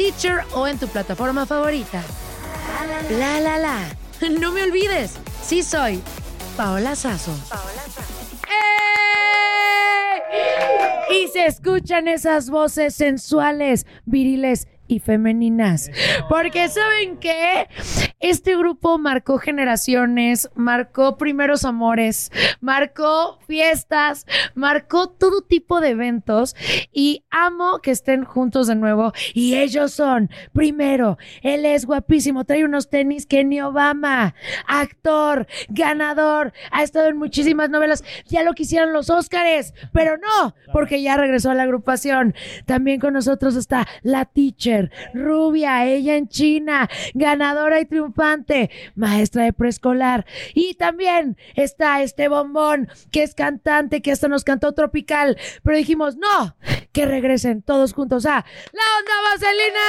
Stitcher o en tu plataforma favorita. La la la. No me olvides, sí soy Paola Sazo. ¡Eh! Y se escuchan esas voces sensuales, viriles y femeninas. Porque saben que este grupo marcó generaciones, marcó primeros amores, marcó fiestas, marcó todo tipo de eventos y amo que estén juntos de nuevo. Y ellos son, primero, él es guapísimo, trae unos tenis que ni Obama, actor, ganador, ha estado en muchísimas novelas, ya lo quisieran los Óscares, pero no, porque ya regresó a la agrupación. También con nosotros está la teacher rubia, ella en China, ganadora y maestra de preescolar. Y también está este bombón, que es cantante, que hasta nos cantó tropical. Pero dijimos, no, que regresen todos juntos a La Onda Vaselina.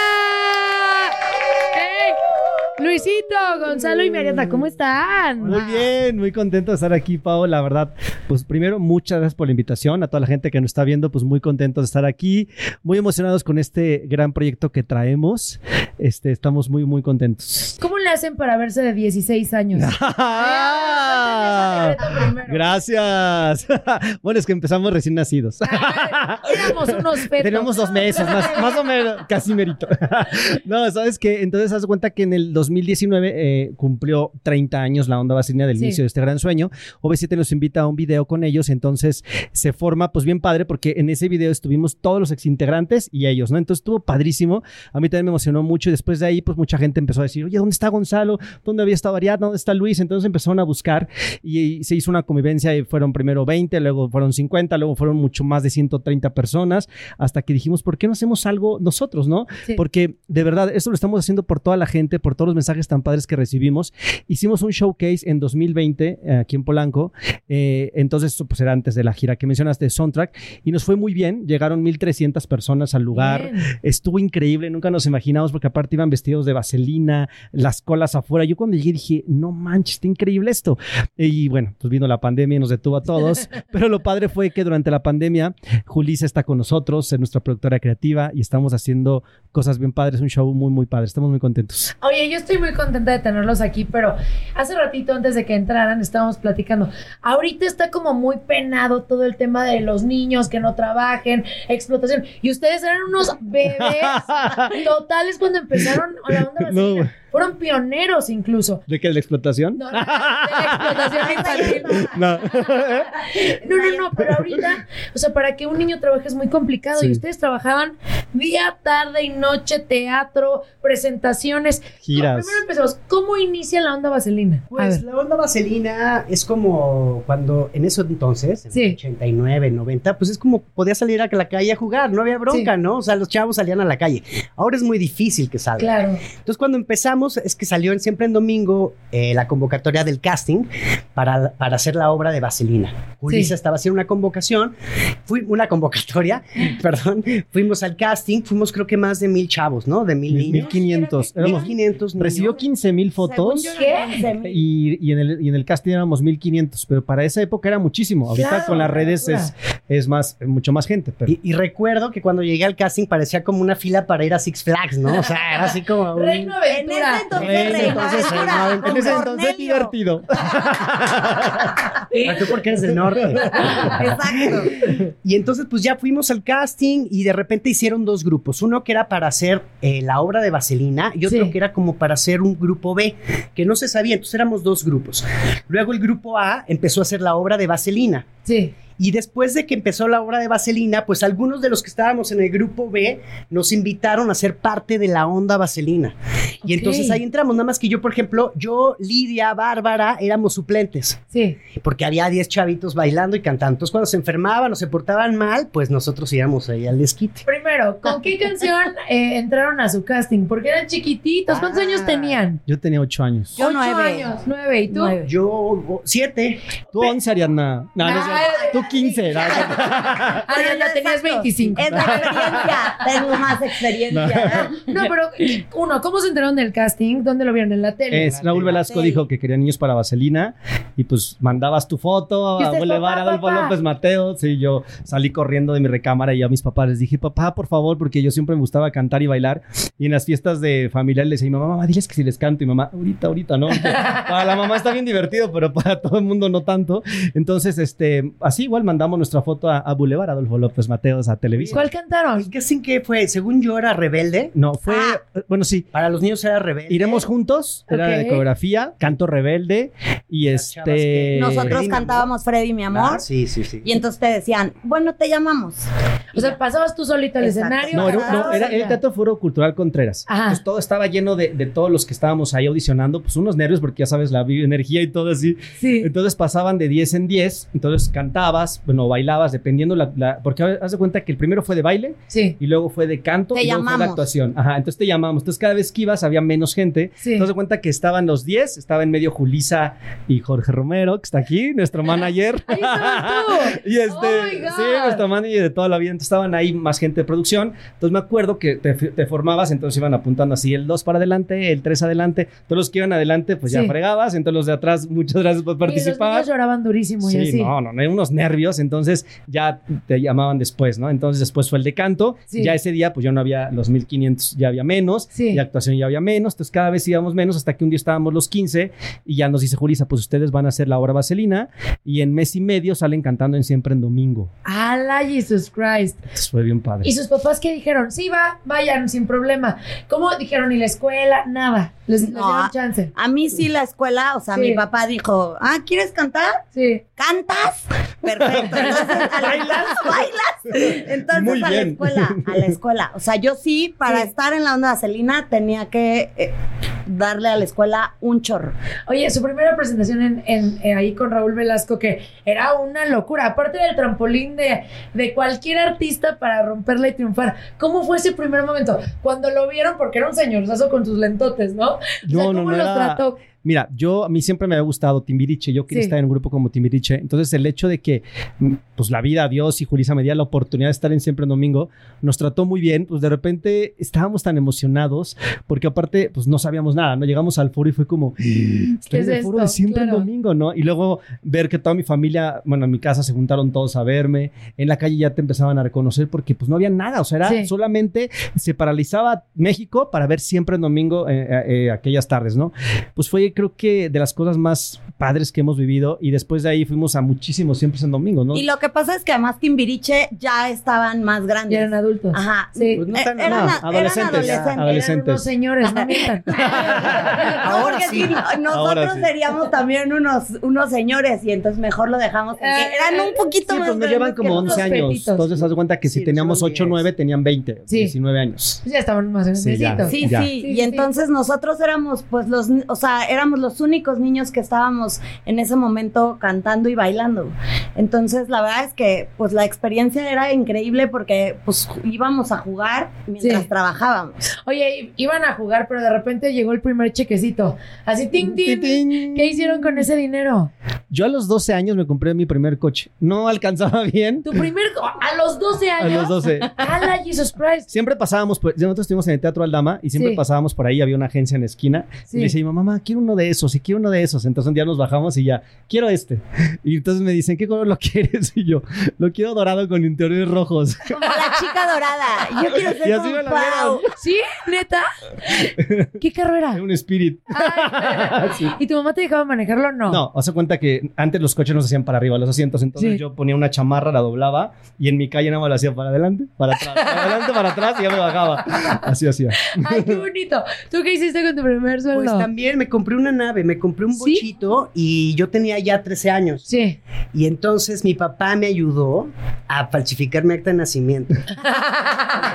Luisito, Gonzalo y Mariana, ¿cómo están? Muy bien, muy contento de estar aquí, Pau. La verdad, pues primero, muchas gracias por la invitación. A toda la gente que nos está viendo, pues muy contentos de estar aquí, muy emocionados con este gran proyecto que traemos. Este, estamos muy, muy contentos. ¿Cómo le hacen para verse de 16 años? Gracias. bueno, es que empezamos recién nacidos. Éramos unos fetos. Tenemos dos meses, más, más o menos, casi merito. no, ¿sabes qué? Entonces, haz cuenta que en el 2019 eh, cumplió 30 años la onda vaselina del Sí. inicio de este gran sueño. OV7 nos invita a un video con ellos, entonces se forma, pues bien padre, porque en ese video estuvimos todos los exintegrantes y ellos, ¿no? Entonces estuvo padrísimo. A mí también me emocionó mucho y después de ahí, pues mucha gente empezó a decir, oye, ¿dónde está Gonzalo? ¿Dónde había estado Ariadna? ¿Dónde está Luis? Entonces empezaron a buscar y, se hizo una convivencia y fueron primero 20, luego fueron 50, luego fueron mucho más de 130 personas, hasta que dijimos, ¿por qué no hacemos algo nosotros, no? Sí. Porque de verdad, esto lo estamos haciendo por toda la gente, por todos los mensajes tan padres que recibimos. Hicimos un showcase en 2020 eh, aquí en Polanco, eh, entonces eso, pues era antes de la gira que mencionaste, Soundtrack, y nos fue muy bien, llegaron 1.300 personas al lugar, Bien. estuvo increíble, nunca nos imaginamos porque aparte iban vestidos de vaselina, las colas afuera. Yo cuando llegué dije, no manches, está increíble esto. Y bueno, pues vino la pandemia y nos detuvo a todos, pero lo padre fue que durante la pandemia Julissa está con nosotros, es nuestra productora creativa y estamos haciendo cosas bien padres, un show muy, muy padre. Estamos muy contentos. Oye, yo estoy muy contenta de tenerlos aquí, pero hace ratito antes de que entraran estábamos platicando. Ahorita está como muy penado todo el tema de los niños que no trabajen, explotación. Y ustedes eran unos bebés totales cuando empezaron la onda No, vaselina. Fueron pioneros incluso. ¿De qué? ¿De la explotación? No, no, de la explotación. No. No, no, no, pero ahorita, o sea, para que un niño trabaje es muy complicado Sí. y ustedes trabajaban día, tarde y noche, teatro, presentaciones. Giras. No, primero empezamos, ¿cómo inicia la onda vaselina? A Pues la onda vaselina es como cuando en eso entonces, en Sí. el 89, 90, pues es como podía salir a la calle a jugar, no había bronca, Sí. ¿no? O sea, los chavos salían a la calle. Ahora es muy difícil que salgan. Claro. Entonces, cuando empezamos, es que salió en siempre en domingo eh, la convocatoria del casting para, para hacer la obra de Vaselina. Julissa Sí. estaba haciendo una convocación, fui una convocatoria, perdón, fuimos al casting, fuimos creo que más de mil chavos, ¿no? De mil niños. 1500. Éramos- 1500 niños. Recibió 15 mil fotos. ¿Qué? Y, y en el, y en el casting éramos 1500, pero para esa época era muchísimo. Ahorita Claro, con las redes es, es más, mucho más gente. Pero Y, y recuerdo que cuando llegué al casting parecía como una fila para ir a Six Flags, ¿no? O sea, era así como... un- Reino En ese entonces, Reino Aventura, en ese entonces divertido. Ah, tú porque eres del norte. Exacto. Y entonces pues ya fuimos al casting y de repente hicieron dos grupos. Uno que era para hacer eh, la obra de Vaselina y otro Sí. que era como para hacer un grupo B, que no se sabía. Entonces éramos dos grupos. Luego el grupo A empezó a hacer la obra de Vaselina. Sí. Y después de que empezó la obra de Vaselina, pues algunos de los que estábamos en el grupo B nos invitaron a ser parte de la onda Vaselina. Y entonces ahí entramos. Nada más que yo, por ejemplo, yo, Lidia, Bárbara, éramos suplentes. Sí. Porque había 10 chavitos bailando y cantando. Entonces, cuando se enfermaban o se portaban mal, pues nosotros íbamos ahí al desquite. Primero, ¿con qué canción eh, entraron a su casting? Porque eran chiquititos. ¿Cuántos Ah. años tenían? Yo tenía 8 años. Yo Ocho nueve. años, nueve. ¿Y tú? Nueve. Yo, oh, siete. Tú 11, Ariadna. No, no. Tú 15. No, Ah, ya, tenías Exacto. 25. Es la experiencia. Tengo más experiencia. No, pero uno, ¿cómo se enteraron del casting? ¿Dónde lo vieron? ¿En la tele? Es, Raúl Velasco dijo que quería niños para Vaselina y pues mandabas tu foto ¿Y a Boulevard papá, Adolfo papá? López Mateo. Sí, yo salí corriendo de mi recámara y a mis papás les dije, papá, por favor, porque yo siempre me gustaba cantar y bailar. Y en las fiestas de familia les decía, mamá, mamá, diles que si les canto. Y mamá, ahorita, ahorita, ¿no? para la mamá está bien divertido, pero para todo el mundo no tanto. Entonces, este, así igual mandamos nuestra foto a, a Boulevard Adolfo López Mateos a Televisa. ¿Cuál cantaron? ¿El casting que fue? Según yo era rebelde. No, fue, Ah. bueno, sí. Para los niños era rebelde. Iremos juntos, era Ok. de coreografía, canto rebelde y Las este... que- Nosotros Freddy, cantábamos Freddy, mi amor. Ah, sí, sí, sí. Y entonces te decían, bueno, te llamamos. O sea, pasabas tú solita al Exacto. escenario. No, era, no, el Teatro Foro Cultural Contreras. Ajá. Entonces todo estaba lleno de, de todos los que estábamos ahí audicionando, pues unos nervios porque ya sabes la energía y todo así. Sí. Entonces pasaban de 10 en 10, entonces cantabas, bueno, bailabas, dependiendo la, la- porque haz de cuenta que el primero fue de baile Sí. y luego fue de canto Te y luego fue de actuación. Ajá, entonces te llamamos. Entonces cada vez que ibas había menos gente. Sí. Entonces de cuenta que estaban los 10, estaba en medio Julisa y Jorge Romero, que está aquí, nuestro manager. Ahí tú. Y este, Oh sí, nuestro manager de toda la vida. Entonces estaban ahí más gente de producción. Entonces me acuerdo que te, te formabas, entonces iban apuntando así el 2 para adelante, el 3 adelante. Todos los que iban adelante, pues ya fregabas. Entonces los de atrás, muchas gracias por Y los participar. lloraban durísimo y Sí, así. no, no, no, unos nervios, entonces ya te llamaban después, ¿no? Entonces después fue el de canto, Sí. ya ese día pues ya no había los 1500, ya había menos, Sí. y actuación ya había menos, entonces cada vez íbamos menos hasta que un día estábamos los 15 y ya nos dice Julisa, pues ustedes van a hacer la obra Vaselina y en mes y medio salen cantando en Siempre en Domingo. ¡Hala, Jesus Christ! Entonces fue bien padre. ¿Y sus papás qué dijeron? Sí, va, vayan, sin problema. ¿Cómo dijeron? ¿Y la escuela? Nada. Les, les No, dieron a- chance. A mí sí la escuela, o sea, Sí. mi papá dijo, ah, ¿quieres cantar? Sí. ¿Cantas? Perfecto. Entonces, a la- ¿Bailas? ¿Bailas? Entonces Muy a la bien. escuela, a la escuela. O sea, yo sí, para Sí. estar en la onda vaselina, tenía que eh, darle a la escuela un chorro. Oye, su primera presentación en, en- eh, ahí con Raúl Velasco, que era una locura. Aparte del trampolín de, de cualquier artista para romperla y triunfar. ¿Cómo fue ese primer momento? Cuando lo vieron, porque era un señorzazo con sus lentotes, ¿no? O sea, No, no, ¿Cómo no los era- trató? Mira, yo a mí siempre me había gustado Timbiriche, yo quería Sí. estar en un grupo como Timbiriche, entonces el hecho de que mm, pues la vida, Dios y Julisa me diera la oportunidad de estar en Siempre en Domingo, nos trató muy bien, pues de repente estábamos tan emocionados, porque aparte pues no sabíamos nada, ¿no? Llegamos al foro y fue como, ¿Qué es el foro de? Siempre Claro. en Domingo, ¿no? Y luego ver que toda mi familia, bueno, en mi casa se juntaron todos a verme, en la calle ya te empezaban a reconocer porque pues no había nada, o sea, era Sí. solamente se paralizaba México para ver Siempre en Domingo eh, eh, eh, aquellas tardes, ¿no? Pues fue fue creo que de las cosas más padres que hemos vivido y después de ahí fuimos a muchísimos siempre en domingo, ¿no? Y lo que pasa es que además Timbiriche ya estaban más grandes. Ya eran adultos. Ajá. Sí. Pues no Eh, tan- eran, no, a- eran adolescentes, adolescentes. Eran adolescentes. unos señores, no mientan. Ahora Porque sí. nosotros Ahora sí. seríamos también unos, unos señores y entonces mejor lo dejamos Eh, eran un poquito Sí, más pues me llevan como nosotros. 11 años. Entonces, haz cuenta que si Sí, teníamos son 8 o 10. 9, tenían 20, Sí. 19 años. Pues ya estaban más Sí, ya. grandecitos. Sí, Ya. sí, Sí, y sí, entonces nosotros éramos, pues, los, o sea, éramos los únicos niños que estábamos en ese momento cantando y bailando. Entonces, la verdad es que, pues, la experiencia era increíble porque, pues, íbamos a jugar mientras Sí. trabajábamos. Oye, iban a jugar, pero de repente llegó el primer chequecito. Así, ting, ting. Tin. ¿Qué hicieron con ese dinero? Yo a los 12 años me compré mi primer coche. No alcanzaba bien. Tu primer. A los 12 A años. los 12. ¡Hala, Jesus Christ! Siempre pasábamos, por, nosotros estuvimos en el Teatro Aldama y siempre Sí. pasábamos por ahí, había una agencia en la esquina. Sí. Y le decía, mamá, quiero uno de esos y quiero uno de esos. Entonces un día nos bajamos y ya, quiero este. Y entonces me dicen, ¿qué color lo quieres? Y yo, lo quiero dorado con interiores rojos. Como la chica dorada. Yo quiero ser Y así como me lo Pau. ¿Sí? ¿Neta? ¿Qué carro era? un Spirit. Ay, Sí. ¿Y tu mamá te dejaba manejarlo o no? No, hace cuenta que antes los coches no se hacían para arriba los asientos, entonces Sí. yo ponía una chamarra, la doblaba y en mi calle nada más la hacía para adelante, para atrás, para adelante, para atrás y ya me bajaba. Así hacía. ¡Ay, qué bonito! ¿Tú qué hiciste con tu primer sueldo? Pues también me compré una nave, me compré un ¿Sí? bochito y yo tenía ya 13 años. Sí. Y entonces mi papá me ayudó a falsificar mi acta de nacimiento.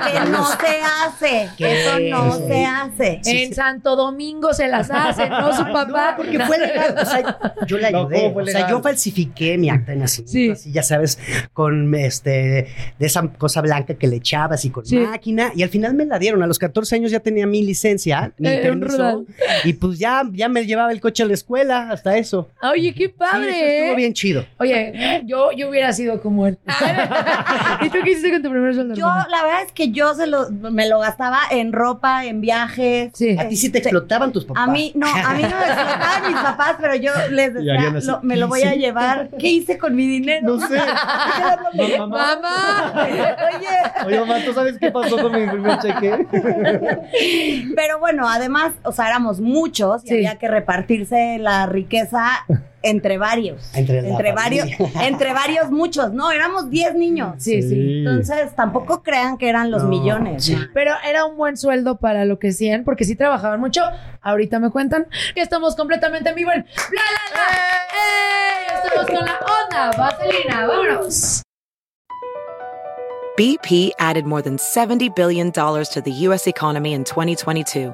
Que no se hace. ¿Qué? Eso no Sí. se hace. en Santo Domingo se las hacen, ¿no? Su papá. No, porque fue legal. O sea, yo le ayudé. ¿cómo fue o sea, yo falsifiqué mi acta de nacimiento. Sí. Así, ya sabes, con este, de esa cosa blanca que le echabas y con Sí. máquina. Y al final me la dieron. A los 14 años ya tenía mi licencia, mi Eh, permiso. Y pues ya, ya me llevaba el coche a la escuela, hasta eso. Oye, qué Sí, padre. eso estuvo ¿eh? bien chido. Oye, yo, yo hubiera sido como él. ¿Y tú qué hiciste con tu primer sueldo? Yo, hermana? la verdad es que yo se lo, me lo gastaba en ropa, en viajes. Sí. A ti sí te explotaban tus papás. A mí, no, a mí no me explotaban mis papás, pero yo les decía, lo- me lo voy a llevar. ¿Qué hice con mi dinero? No sé. No, mamá. ¡Mamá! Oye, Oye, mamá, ¿tú sabes qué pasó con mi primer cheque? pero bueno, además, o sea, éramos muchos y Sí. había que repartirse la riqueza entre varios. Entre la varios, entre varios muchos, no, éramos 10 niños. Sí, sí. Entonces, tampoco crean que eran los No, millones. sí. Pero era un buen sueldo para lo que hacían, porque sí trabajaban mucho. Ahorita me cuentan que estamos completamente en vivo en Bla La La. ¡Eh! Estamos con la onda vaselina. ¡Vámonos! BP added more than $70 billion to the U.S. economy in 2022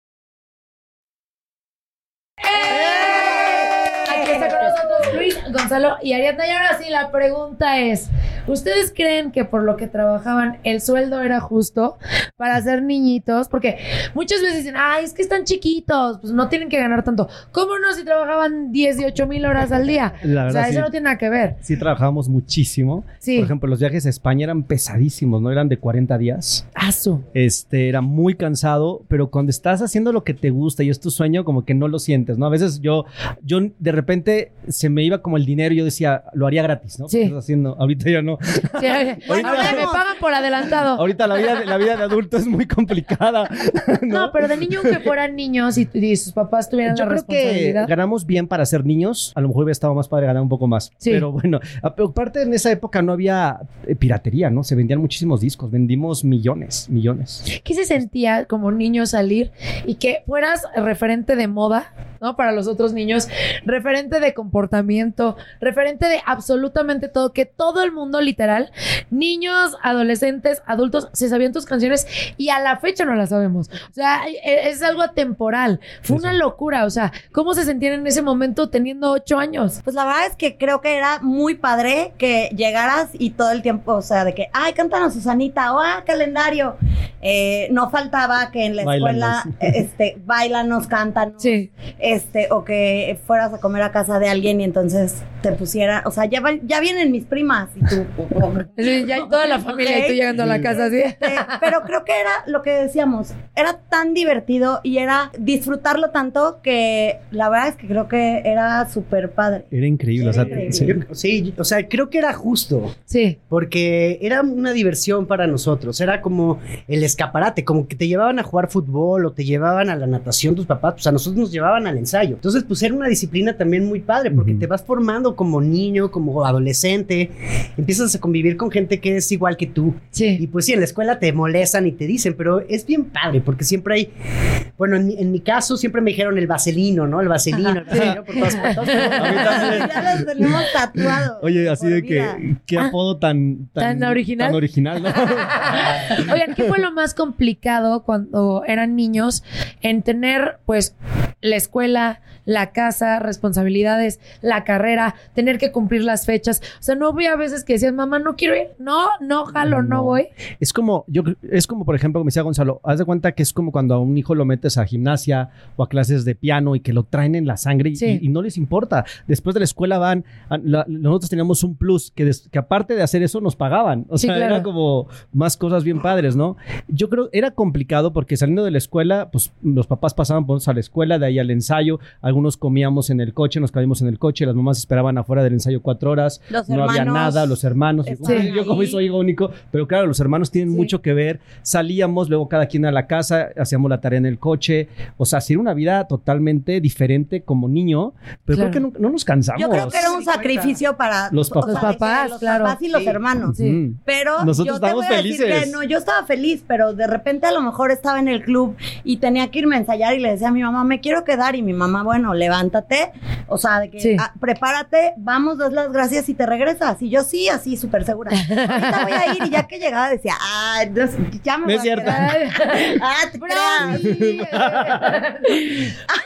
Aquí está con nosotros Luis, Gonzalo y Ariadna. Y ahora sí, la pregunta es: ¿Ustedes creen que por lo que trabajaban el sueldo era justo para ser niñitos? Porque muchas veces dicen, ay, es que están chiquitos, pues no tienen que ganar tanto. ¿Cómo no si trabajaban 18 mil horas al día? La o verdad, sea, eso no tiene nada que ver. Sí, trabajábamos muchísimo. Sí. Por ejemplo, los viajes a España eran pesadísimos, ¿no? Eran de 40 días. Asu. Este, era muy cansado, pero cuando estás haciendo lo que te gusta y es tu sueño, como que no lo sientes, ¿no? A veces yo, yo de repente se me iba como el dinero y yo decía, lo haría gratis, ¿no? Sí. ¿Qué estás haciendo? Ahorita ya no. Sí, ahora me pagan por adelantado. Ahorita la vida, de- la vida de adulto es muy complicada. No, pero de niño, aunque fueran niños y, y sus papás tuvieran Yo la creo que ganamos bien para ser niños. A lo mejor hubiera estado más padre ganar un poco más. Sí. Pero bueno, aparte en esa época no había eh, piratería, ¿no? Se vendían muchísimos discos. Vendimos millones, millones. ¿Qué se sentía como niño salir y que fueras referente de moda ¿no? Para los otros niños, referente de comportamiento, referente de absolutamente todo, que todo el mundo literal, niños, adolescentes, adultos, se sabían tus canciones y a la fecha no las sabemos. O sea, e- es algo atemporal. Fue una locura, o sea, ¿cómo se sentían en ese momento teniendo ocho años? Pues la verdad es que creo que era muy padre que llegaras y todo el tiempo, o sea, de que, ay, cántanos Susanita, o ah, calendario. Eh, no faltaba que en la escuela, Báilanos. eh, este, bailanos, cántanos. Sí. Este, o que fueras a comer a casa de alguien y entonces te pusieran, o sea, ya, van- ya vienen mis primas y tú. Sí, ya hay toda la familia y tú llegando a la casa así. Este, pero creo que era lo que decíamos, era tan divertido y era disfrutarlo tanto que la verdad es que creo que era súper padre. Era increíble. o sea, increíble. sí. Yo- sí, o sea, creo que era justo. Sí. Porque era una diversión para nosotros, era como el escaparate, como que te llevaban a jugar fútbol o te llevaban a la natación tus papás, pues a nosotros nos llevaban al ensayo. Entonces, pues era una disciplina también muy padre, porque te vas formando como niño, como adolescente, empiezas a convivir con gente que es igual que tú. Y Sí. pues sí, en la escuela te molestan y te dicen, pero es bien padre, porque siempre hay, bueno, en mi, en mi caso siempre me dijeron el vaselino, ¿no? El vaselino, el vaselino por todas partes. Ya los tenemos tatuados. Oye, así de vida. que qué apodo tan, ¿Tan original? Tan original, ¿no? Oigan, ¿qué fue lo más complicado cuando eran niños en tener, pues, la escuela, la casa, responsabilidades, la carrera, tener que cumplir las fechas? O sea, no había veces que decías, mamá, no quiero ir, no, no, jalo, no, No. voy. Es como, yo es como, por ejemplo, como decía Gonzalo, haz de cuenta que es como cuando a un hijo lo metes a gimnasia o a clases de piano y que lo traen en la sangre y, Sí. y- y no les importa. Después de la escuela van, a- la- nosotros teníamos un plus que, des- que aparte de hacer eso nos pagaban. O Sí, sea, claro. era como más cosas bien padres, ¿no? Yo creo, era complicado porque saliendo de la escuela, pues los papás pasaban por a la escuela, de ahí al ensayo, algunos comíamos en el coche, nos caímos en el coche, las mamás esperaban afuera del ensayo cuatro horas, Los no había nada, los hermanos, yo como ahí. soy hijo único, pero claro, los hermanos tienen Sí. mucho que ver, salíamos, luego cada quien a la casa, hacíamos la tarea en el coche, o sea, sí era una vida totalmente diferente como niño, pero Claro. creo que no, no nos cansamos. Yo creo que era un sacrificio para Los o sea, papás. Los papás, los claro. papás y los Sí. hermanos. Ujú. Pero Nosotros yo te estábamos voy a decir felices. que no, yo estaba feliz, pero de repente a lo mejor estaba en el club y tenía que irme a ensayar y le decía a mi mamá, me quiero quedar y mi mamá, bueno, levántate, o sea, de que Sí. ah, prepárate, vamos, das las gracias y te regresas. Y yo sí, así súper segura. Ahorita voy a ir y ya que llegaba decía, ah, ya me No voy es a cierto. quedar". ah, te creas.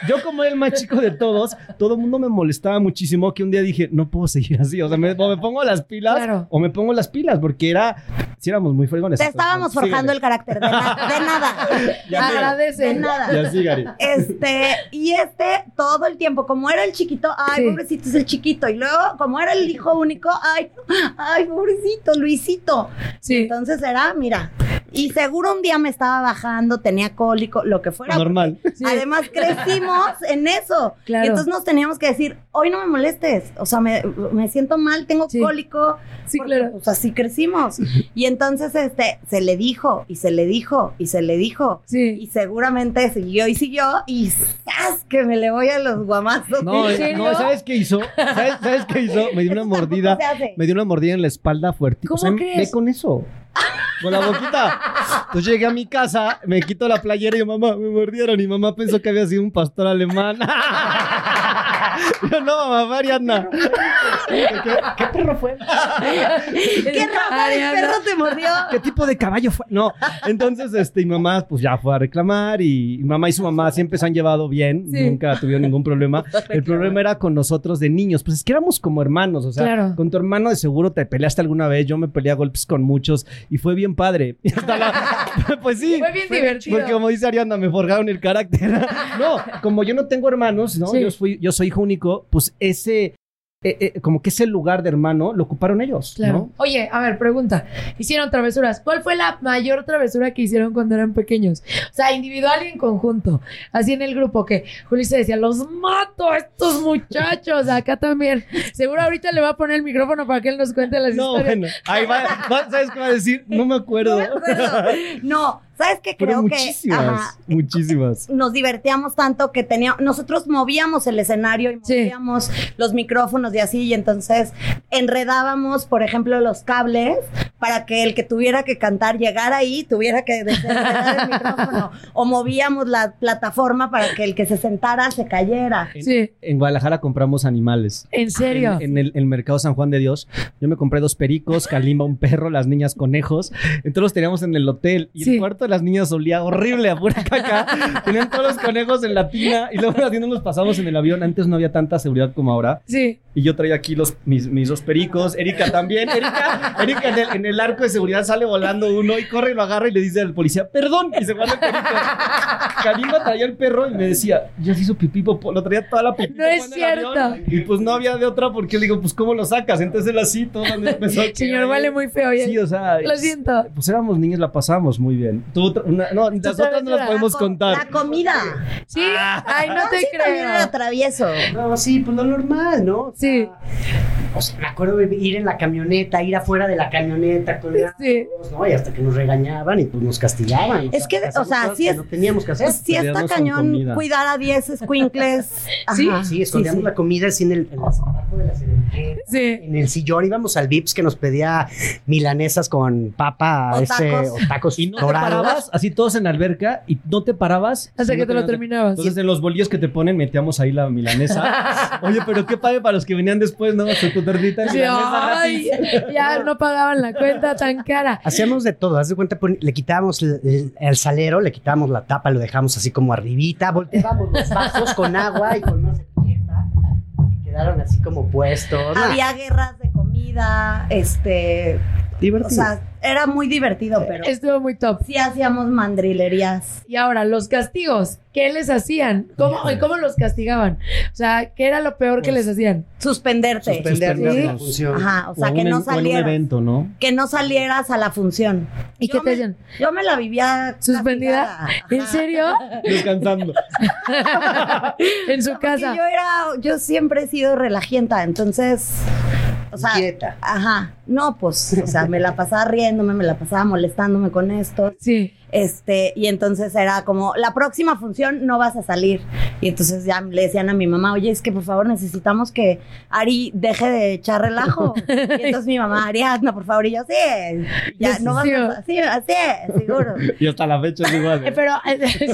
Yo como el más chico de todos, todo el mundo me molestaba muchísimo que un día dije, no puedo seguir así, o sea, me, o me pongo las pilas Claro. o me pongo las pilas, porque era, si éramos muy fregones. Te estábamos forjando el carácter, de, na- de nada. Ya. Agradece. De nada. Ya sí, Gary. Este, y este, todo el tiempo, como era el chiquito, ay, Sí. pobrecito es el chiquito. Y luego, como era el hijo único, ay, ay, pobrecito, Luisito. Sí. Entonces era, mira, y seguro un día me estaba bajando, tenía cólico, lo que fuera. Normal. Sí. Además, crecimos en eso. Claro. Y entonces nos teníamos que decir, hoy no me molestes. O sea, me, me siento mal, tengo Sí. cólico. Sí, porque, claro. Pues así crecimos. Y entonces, este, se le dijo, y se le dijo, y se le dijo. Sí. Y seguramente siguió y siguió, y ¡zas! que me le voy a los guamazos. No, ¿En serio? no, ¿sabes qué hizo? ¿Sabes, sabes qué hizo? Me dio una mordida. se hace. Me dio una mordida en la espalda fuerte. ¿Cómo o sea, crees? ve con eso. Con la boquita. Entonces llegué a mi casa, me quito la playera y yo, mamá, me mordieron. Y mamá pensó que había sido un pastor alemán. Yo, no, mamá, fue Ariadna. ¿Qué, qué perro fue? ¿Qué raza de Ariana. perro te mordió? ¿Qué tipo de caballo fue? No. Entonces, este, y mamá, pues ya fue a reclamar y mamá y su mamá siempre se han llevado bien, Sí. nunca tuvieron ningún problema. El problema era con nosotros de niños, pues es que éramos como hermanos, o sea, Claro. con tu hermano de seguro te peleaste alguna vez, yo me peleé a golpes con muchos y fue bien padre. Y hasta la- pues sí. Fue bien divertido. Porque como dice Ariana, me forjaron el carácter. No, como yo no tengo hermanos, ¿no? Sí. Yo, fui, yo soy hijo único, pues ese, eh, eh, como que ese lugar de hermano lo ocuparon ellos, Claro. ¿no? Oye, a ver, pregunta. Hicieron travesuras. ¿Cuál fue la mayor travesura que hicieron cuando eran pequeños? O sea, individual y en conjunto. Así en el grupo que Juli se decía, los mato a estos muchachos. Acá también. Seguro ahorita le va a poner el micrófono para que él nos cuente las No, historias. bueno, ahí va, va- ¿sabes qué va a decir? No me acuerdo. No me acuerdo. No, ¿sabes qué? Creo que muchísimas, ajá, muchísimas. nos divertíamos tanto que teníamos, nosotros movíamos el escenario y Sí. movíamos los micrófonos y así, y entonces enredábamos, por ejemplo, los cables para que el que tuviera que cantar llegara ahí, tuviera que desenredar el micrófono. O movíamos la plataforma para que el que se sentara se cayera. Sí. En Guadalajara compramos animales. ¿En serio? En, en el, el mercado San Juan de Dios. Yo me compré dos pericos, Kalimba un perro, las niñas conejos. Entonces los teníamos en el hotel. Y Sí. el cuarto de las niñas olía horrible a pura caca. Tenían todos los conejos en la tina. Y luego así nos pasamos en el avión. Antes no había tanta seguridad como ahora. Sí. Y yo traía aquí los, mis, mis dos pericos. Erika también. Erika, Erika en, el, en el arco de seguridad sale volando uno y corre y lo agarra y le dice al policía, perdón. Y se guarda el perico. Kalimba traía el perro y me decía, ya se hizo pipí, popó. Lo traía toda la pipí. No es el avión. cierto. Y pues no había de otra porque le digo, pues ¿cómo lo sacas? Entonces él así, todo empezó a Señor, vale muy feo. ya. Sí, o sea. Lo siento. Pues éramos niños, la pasamos muy bien. Tú, una- no, otras no las podemos La contar. La comida. Sí. Ay, no te sí, también era creo. travieso. No, sí, pues lo normal, ¿no? O sea, Sí. O sea, me acuerdo de ir en la camioneta, ir afuera de la camioneta con Sí. ¿no? Y hasta que nos regañaban y pues nos castigaban. Es que, o sea, sí que es- No teníamos que hacer. Sí está cañón cuidar a 10 squinkles. Sí. Sí, escondíamos sí. la comida así en el, en ceremonia. Sí. En el sillón íbamos al Vips que nos pedía milanesas con papa O ese, tacos. o tacos Y no te dorados. Parabas, así todos en la alberca, y no te parabas. Hasta que no te lo terminabas. Entonces en los bolillos que te ponen metíamos ahí la milanesa. Oye, pero qué padre para los que venían después, ¿no? Su tu tortita Sí, ay, ya no pagaban la cuenta tan cara. Hacíamos de todo, haz de cuenta, le quitábamos el, el- el salero, le quitábamos la tapa, lo dejamos así como arribita, volteábamos los vasos con agua y con una servilleta y quedaron así como puestos. Había guerras de comida, este, o divertido. sea, era muy divertido, pero Estuvo muy top. sí hacíamos mandrilerías. Y ahora, los castigos, ¿qué les hacían? ¿Cómo, y cómo los castigaban? O sea, ¿qué era lo peor que les hacían? Suspenderte. Suspender Sí. la función. Ajá, o sea, O que un- no o en un salieras. evento, ¿no? Que no salieras a la función. ¿Y Yo qué te me- hacían? Yo me la vivía ¿Suspendida? ¿En serio? Descansando. en su Porque casa. yo era, yo siempre he sido relajienta, entonces, o sea, Inquieta. ajá, no, pues, o sea, me la pasaba riéndome, me la pasaba molestándome con esto, Sí. Este, y entonces era como, la próxima función no vas a salir, y entonces ya le decían a mi mamá, oye, es que por favor necesitamos que Ari deje de echar relajo, y entonces mi mamá, Ariadna, por favor, y yo, sí, ya, no vas a, sí, así, seguro. Y hasta la fecha es igual. Eh. Pero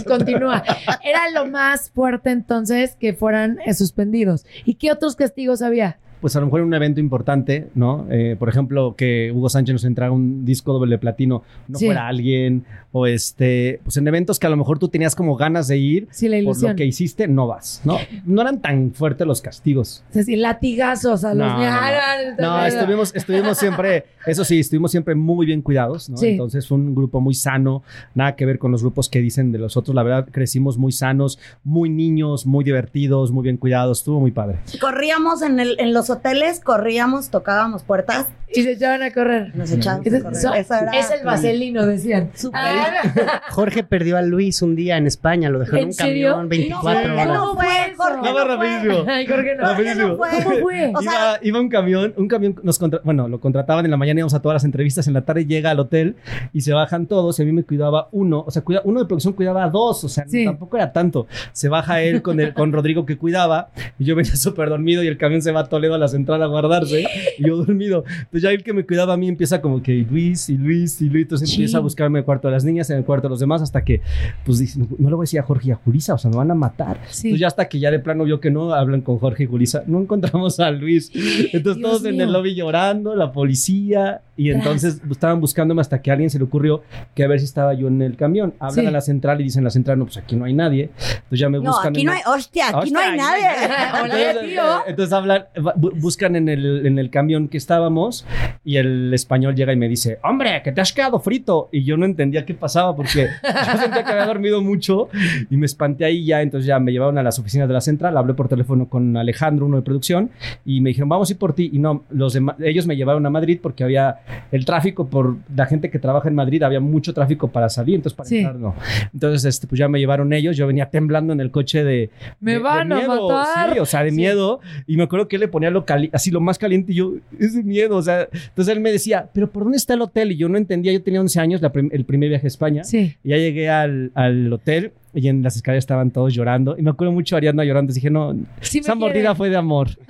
continúa. Era lo más fuerte entonces que fueran eh, suspendidos. ¿Y qué otros castigos había? Pues a lo mejor en un evento importante, ¿no? Eh, por ejemplo, que Hugo Sánchez nos entrara un disco doble platino, no Sí. fuera alguien, o este, pues en eventos que a lo mejor tú tenías como ganas de ir, Sí, la por lo que hiciste, no vas, ¿no? No eran tan fuertes los castigos. Es decir, latigazos a los No, no, no. niños. No, estuvimos, estuvimos siempre, eso sí, estuvimos siempre muy bien cuidados, ¿no? Sí. Entonces fue un grupo muy sano, nada que ver con los grupos que dicen de los otros, la verdad crecimos muy sanos, muy niños, muy divertidos, muy bien cuidados, estuvo muy padre. Corríamos en, el, en los hoteles, corríamos, tocábamos puertas, Y se echaban a correr. nos Ese- a correr. so- es el vaselino, decían. Ah, Jorge perdió a Luis un día en España, lo dejó en, ¿En un serio? camión 24 No, horas. no fue, Jorge. No, rapidísimo. Ay, Jorge, no. Jorge no fue. ¿Cómo fue? O sea- iba, iba un camión, un camión nos contra- bueno, lo contrataban en la mañana, íbamos a todas las entrevistas, en la tarde llega al hotel y se bajan todos y a mí me cuidaba uno, o sea, cuida- uno de producción cuidaba a dos, o sea, Sí. tampoco era tanto. Se baja él con, el, con Rodrigo que cuidaba y yo venía súper dormido y el camión se va a Toledo a la central a guardarse y yo dormido. Entonces ya el que me cuidaba a mí empieza como que Luis y Luis y Luis, entonces Sí. empieza a buscarme el cuarto de las niñas, en el cuarto de los demás, hasta que, pues dice, no le voy a decir a Jorge y a Julisa, o sea, me van a matar. Sí. Entonces ya hasta que ya de plano vio que no, hablan con Jorge y Julisa, no encontramos a Luis. Entonces Dios todos en el lobby llorando, la policía, y entonces estaban buscándome hasta que a alguien se le ocurrió que a ver si estaba yo en el camión. Hablan Sí. a la central y dicen en la central, no, pues aquí no hay nadie. Entonces ya me No, buscan. aquí no hay, hostia, aquí Hostia, no hay aquí nadie. Hola, entonces, tío. entonces hablan, bu- buscan en el, en el camión que estábamos y el español llega y me dice, hombre, que te has quedado frito. Y yo no entendía qué pasaba porque yo sentía que había dormido mucho y me espanté ahí ya. Entonces ya me llevaron a las oficinas de la central, hablé por teléfono con Alejandro, uno de producción, y me dijeron, vamos a ir por ti. Y no, los ellos me llevaron a Madrid porque había el tráfico por la gente que trabaja en Madrid, había mucho tráfico para salir, entonces para Sí. entrar no. Entonces, este, pues ya me llevaron ellos, yo venía temblando en el coche de... Me de- de van a miedo, matar. Sí, o sea, de Sí. miedo. Y me acuerdo que él le ponía lo así lo más caliente y yo, es de miedo, o sea, entonces él me decía, pero ¿por dónde está el hotel? Y yo no entendía, yo tenía 11 años, la prim- el primer viaje a España. Sí. Y ya llegué al, al hotel y en las escaleras estaban todos llorando. Y me acuerdo mucho de Ariadna llorando. Dije, no, Sí esa mordida fue de amor.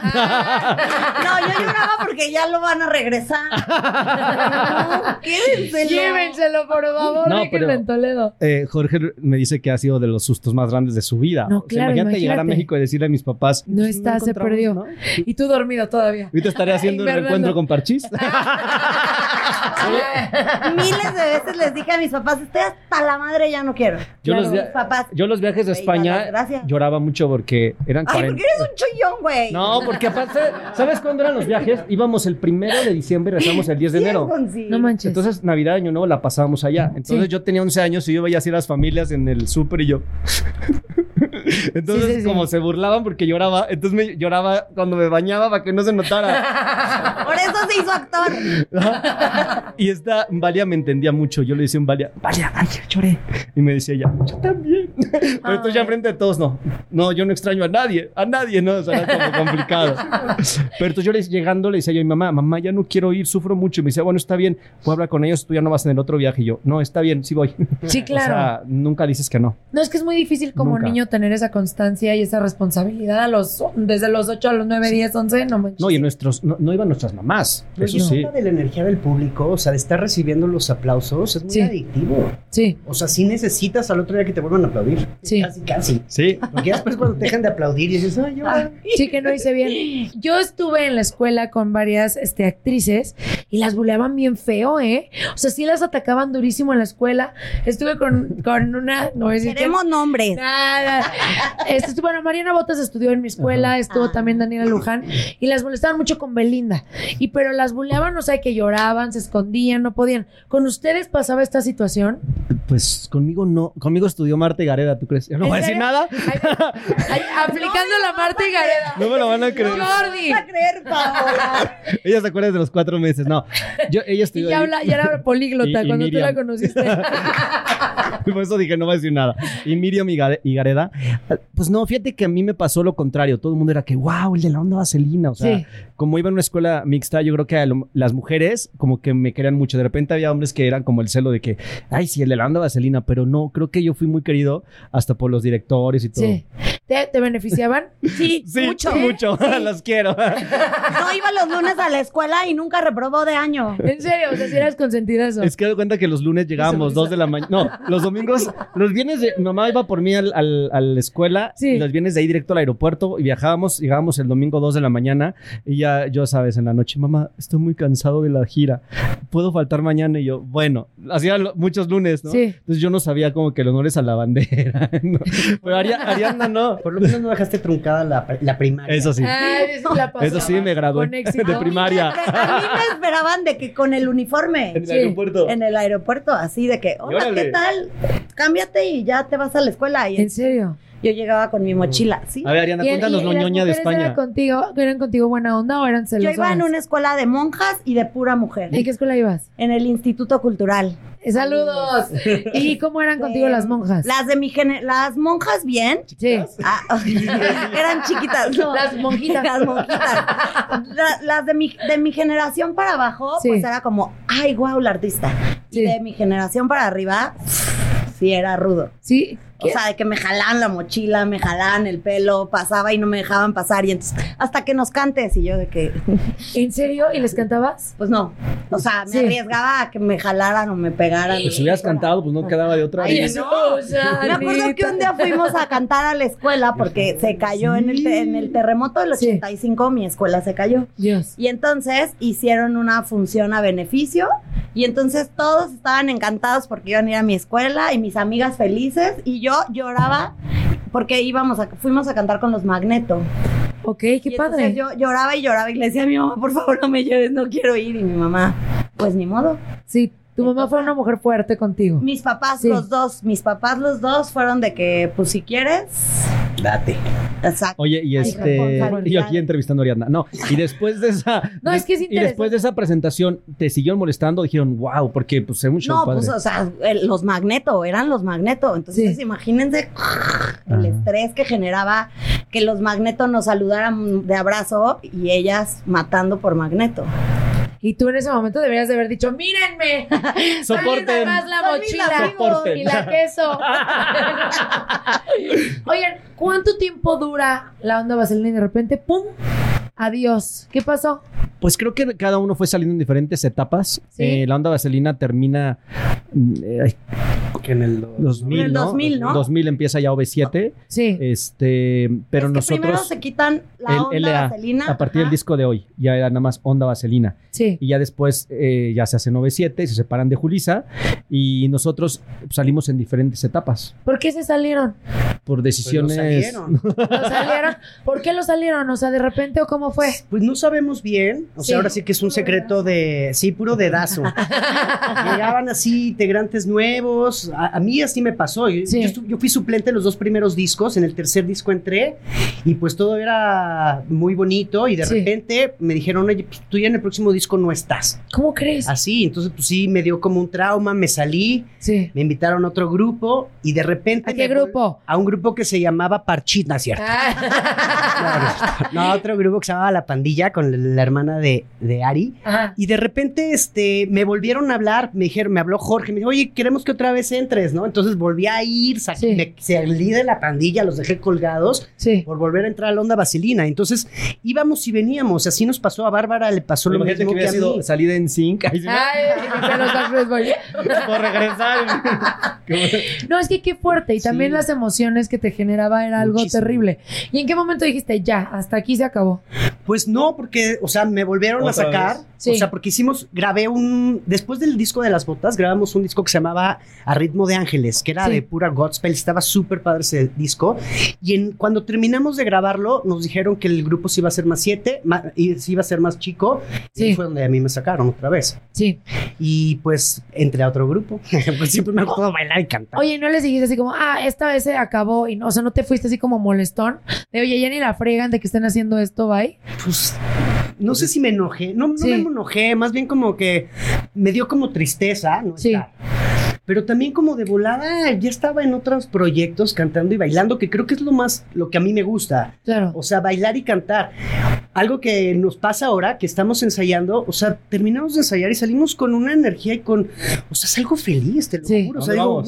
No, yo lloraba porque ya lo van a regresar. No, quédenselo. Llévenselo, por favor, No, pero- en Toledo. Eh, Jorge me dice que ha sido de los sustos más grandes de su vida. No, O sea, claro, imagínate, llegar a imagínate. México y decirle a mis papás. No "Pues, está, se encontramos", perdió. ¿no? Y tú dormido todavía. Ahorita estaré haciendo un reencuentro con Parchís. Miles de veces les dije a mis papás, estoy hasta la madre, ya no quiero. Yo, Claro, los, mis via- papás. yo los viajes de Güey, España gracias. lloraba mucho porque eran Ay, 40. porque eres un chollón, güey. No, porque aparte, ¿sabes cuándo eran los viajes? Íbamos el primero de diciembre y regresamos el 10 de enero. No manches. Entonces, Navidad, Año Nuevo la pasábamos allá. Entonces, Sí. yo tenía 11 años y yo veía así a las familias en el súper y yo. Entonces, Sí, sí, sí. como se burlaban porque lloraba, entonces me lloraba cuando me bañaba para que no se notara. Por eso se hizo actor. y esta Valia me entendía mucho. Yo le decía a Valia, Valia, ay, lloré. Y me decía ella, yo también. Pero entonces ya enfrente de todos, no. No, yo no extraño a nadie, a nadie, ¿no? O sea, era como complicado. Pero entonces yo les, llegando le decía yo a mi mamá, mamá, ya no quiero ir, sufro mucho. Y me decía, bueno, está bien, puedo hablar con ellos, tú ya no vas en el otro viaje. Y yo, no, está bien, sí voy. Sí, claro. O sea, nunca dices que no. No, es que es muy difícil como Nunca. niño tener esa constancia y esa responsabilidad a los, desde los 8 a los 9, 10, 11, no manches. No, y nuestros, no, no iban nuestras mamás. Pero Eso sí. de la energía del público, o sea, de estar recibiendo los aplausos, es muy Sí. adictivo. Sí, O sea, sí necesitas al otro día que te vuelvan a aplaudir. Sí. Casi, casi. Sí. Porque ya después cuando te dejan de aplaudir y dices, ay, yo. sí que no hice bien. Yo estuve en la escuela con varias este, actrices y las buleaban bien feo, ¿eh? O sea, sí las atacaban durísimo en la escuela. Estuve con, con una, no voy a decir quién. Queremos nombres. Nada. Este, bueno, Mariana Botas estudió en mi escuela, estuvo Ah. también Daniela Luján y las molestaban mucho con Belinda. Y pero las buleaban, o sea, que lloraban, se escondían, no podían. ¿Con ustedes pasaba esta situación? Pues conmigo no. Conmigo estudió Marta y Gareda, ¿tú crees? Yo no ¿En voy a decir nada. Ay, ay, aplicando la Marta y Gareda. No me lo van a creer. Jordi. a creer, Paola. Ella se acuerda de los cuatro meses. No. Yo, ella Y estudió. ya, ahí. habla, ya era políglota Y- y cuando tú la conociste. Por eso dije, no voy a decir nada. Y Miriam y y Gareda, pues no, fíjate que a mí me pasó lo contrario. Todo el mundo era que, wow, el de la onda vaselina. O sea, Sí. como iba en una escuela mixta, yo creo que lo- las mujeres como que me querían mucho. De repente había hombres que eran como el celo de que, ay, sí, el de la onda vaselina. Pero no, creo que yo fui muy querido hasta por los directores y todo. Sí. ¿Te, te beneficiaban? Sí, Sí, mucho. mucho. Los quiero. No iba los lunes a la escuela y nunca reprobó de año. En serio, o sea, si eras consentida eso. Es que doy cuenta que los lunes llegábamos dos de la mañana. No, los domingos, los viernes de mi mamá iba por mí al, al- a la escuela Sí. y los viernes de ahí directo al aeropuerto y viajábamos, llegábamos el domingo dos de la mañana y ya yo sabes en la noche, mamá, estoy muy cansado de la gira. ¿Puedo faltar mañana? Y yo, bueno, hacía muchos lunes, ¿no? Sí. Entonces yo no sabía como que el honor es a la bandera. ¿no? Pero Ari- Ariadna no. Por lo menos no dejaste truncada la, la primaria. Eso sí. Ay, eso la Eso sí, me gradué Con éxito. de primaria. A mí me esperaban de que con el uniforme. En el Sí. aeropuerto. En el aeropuerto, así de que, hola. ¿qué tal? Cámbiate y ya te vas a la escuela. Y ¿En serio? Yo llegaba con mi mochila, ¿sí? A ver, Ariana, ¿Y- cuéntanos lo ñoña de España. Eran contigo, ¿Eran contigo buena onda o eran Yo celosonas? iba en una escuela de monjas y de pura mujer. ¿En qué escuela ibas? En el Instituto Cultural. ¡Saludos! ¿Y cómo eran contigo las monjas? Las de mi gene- las monjas bien. Sí. Ah, eran chiquitas. no. Las monjitas. Las monjitas. La- las de mi, de mi generación para abajo, Sí. pues era como, ay, guau, la artista. Sí. Y de mi generación para arriba, sí era rudo. Sí. O sea, de que me jalaban la mochila, me jalaban el pelo, pasaba y no me dejaban pasar. Y entonces, hasta que nos cantes. Y yo de que, ¿En serio? ¿Y les cantabas? pues no. O sea, me Sí. arriesgaba a que me jalaran o me pegaran. Pues si hubieras cantado, pues no quedaba de otra. Ay, Y- no. o sea, Me acuerdo que un día fuimos a cantar a la escuela porque se cayó en, el en el terremoto del Sí. 85, mi escuela se cayó. Dios. Y entonces hicieron una función a beneficio y entonces todos estaban encantados porque iban a ir a mi escuela y mis amigas felices y yo lloraba porque íbamos a, fuimos a cantar con los Magneto. Ok, qué Y padre. entonces yo lloraba y lloraba y le decía a mi mamá, por favor no me lleves, no quiero ir. Y mi mamá, pues ni modo. Sí, tu mamá fue una mujer fuerte contigo. Mis papás, Sí. los dos, mis papás los dos fueron de que, pues si quieres, Date. exacto. Oye, y este. Y yo aquí entrevistando a Ariadna. No, y después de esa. No, es que es Y después de esa presentación, ¿te siguieron molestando? Dijeron, wow, porque pues es un show No, padre. pues, o sea, el- los magneto, eran los magneto. Entonces, Sí. imagínense el Ajá. estrés que generaba que los magneto nos saludaran de abrazo y ellas matando por magneto. Y tú en ese momento deberías de haber dicho, mírenme, Soporten. más la mochila Soporten. y la queso. Oigan, ¿cuánto tiempo dura la onda vaselina y de repente, pum, adiós? ¿Qué pasó? Pues creo que cada uno fue saliendo en diferentes etapas. Sí. Eh, la onda vaselina termina mm, eh, Que en el 2000, En el ¿no? 2000, ¿no? 2000 empieza ya OV7. Sí. Este, pero Es que primero nosotros se quitan la el onda LA vaselina. a partir del ajá. disco de hoy ya era nada más onda vaselina Sí. y ya después eh, ya se hacen OV7 se separan de Julisa y nosotros salimos en diferentes etapas ¿Por qué se salieron? Por decisiones salieron. ¿Lo salieron? ¿Por qué lo salieron? O sea, de repente o cómo fue? Pues no sabemos bien. O sea, ahora sí que es un secreto de. Sí, puro dedazo. Llegaban así integrantes nuevos. A, a mí así me pasó. Yo, Sí. yo estu- yo fui suplente en los dos primeros discos. En el tercer disco entré. Y pues todo era muy bonito. Y de Sí. repente me dijeron, oye, pues, tú ya en el próximo disco no estás. ¿Cómo crees? Así. Entonces, pues sí, me dio como un trauma. Me salí. Sí. Me invitaron a otro grupo. Y de repente. ¿A qué grupo? A un grupo que se llamaba Parchita, ¿cierto? Ah. No, otro grupo que se llamaba La Pandilla con la hermana de, de Ari. Ajá. Y de repente este, me volvieron a hablar, me dijeron, me habló Jorge, me dijo, oye, queremos que otra vez entres, ¿no? Entonces volví a ir, saqué- Sí. me salí de la pandilla, los dejé colgados Sí. por volver a entrar a la onda vaselina. Entonces íbamos y veníamos, así nos pasó a Bárbara, le pasó lo Imagínate mismo que que, hubiera a mí. sido salida en sí, Ay, por regresar No, es que qué fuerte. Y también Sí. las emociones que te generaba era algo Muchísimo. terrible. ¿Y en qué momento dijiste, ya, hasta aquí se acabó? Pues no, porque, o sea, me volvieron a ¿Otra sacar. Sí. O sea, porque hicimos, grabé un. Después del disco de las botas, grabamos un disco que se llamaba A Ritmo de Ángeles, que era Sí. de pura gospel. Estaba súper padre ese disco. Y en, cuando terminamos de grabarlo, nos dijeron que el grupo se iba a hacer más siete, ma- y se iba a ser más chico. Sí. Y fue donde a mí me sacaron otra vez. Sí. Y pues entré a otro grupo. pues siempre me ha gustado bailar y cantar. Oye, ¿no les dijiste así como, ah, esta vez se acabó? Y no, o sea, ¿no te fuiste así como molestón? De, oye, ya ni la fregan de que estén haciendo esto, bye. Pues no sé si me enojé, no, no Sí. me enojé, más bien como que me dio como tristeza, ¿no? Sí. Estar. Pero también como de volada, ya estaba en otros proyectos cantando y bailando, que creo que es lo más, lo que a mí me gusta. Claro. O sea, bailar y cantar. Algo que nos pasa ahora, que estamos ensayando, o sea, terminamos de ensayar y salimos con una energía y con, o sea, es algo feliz, te lo Sí. juro. O sea, wow.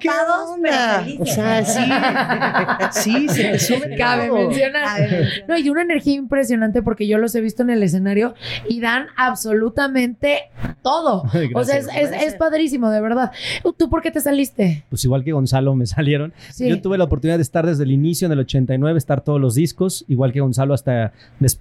¿Qué Agotados, onda? pero felices. O sea, sí. sí, se te sube Cabe mencionar. No, y una energía impresionante porque yo los he visto en el escenario y dan absolutamente todo. Ay, o sea, es, es- es padrísimo, de verdad. ¿Tú por qué te saliste? pues igual que Gonzalo me salieron Sí. Yo tuve la oportunidad de estar desde el inicio, en el 89, estar todos los discos, igual que Gonzalo, hasta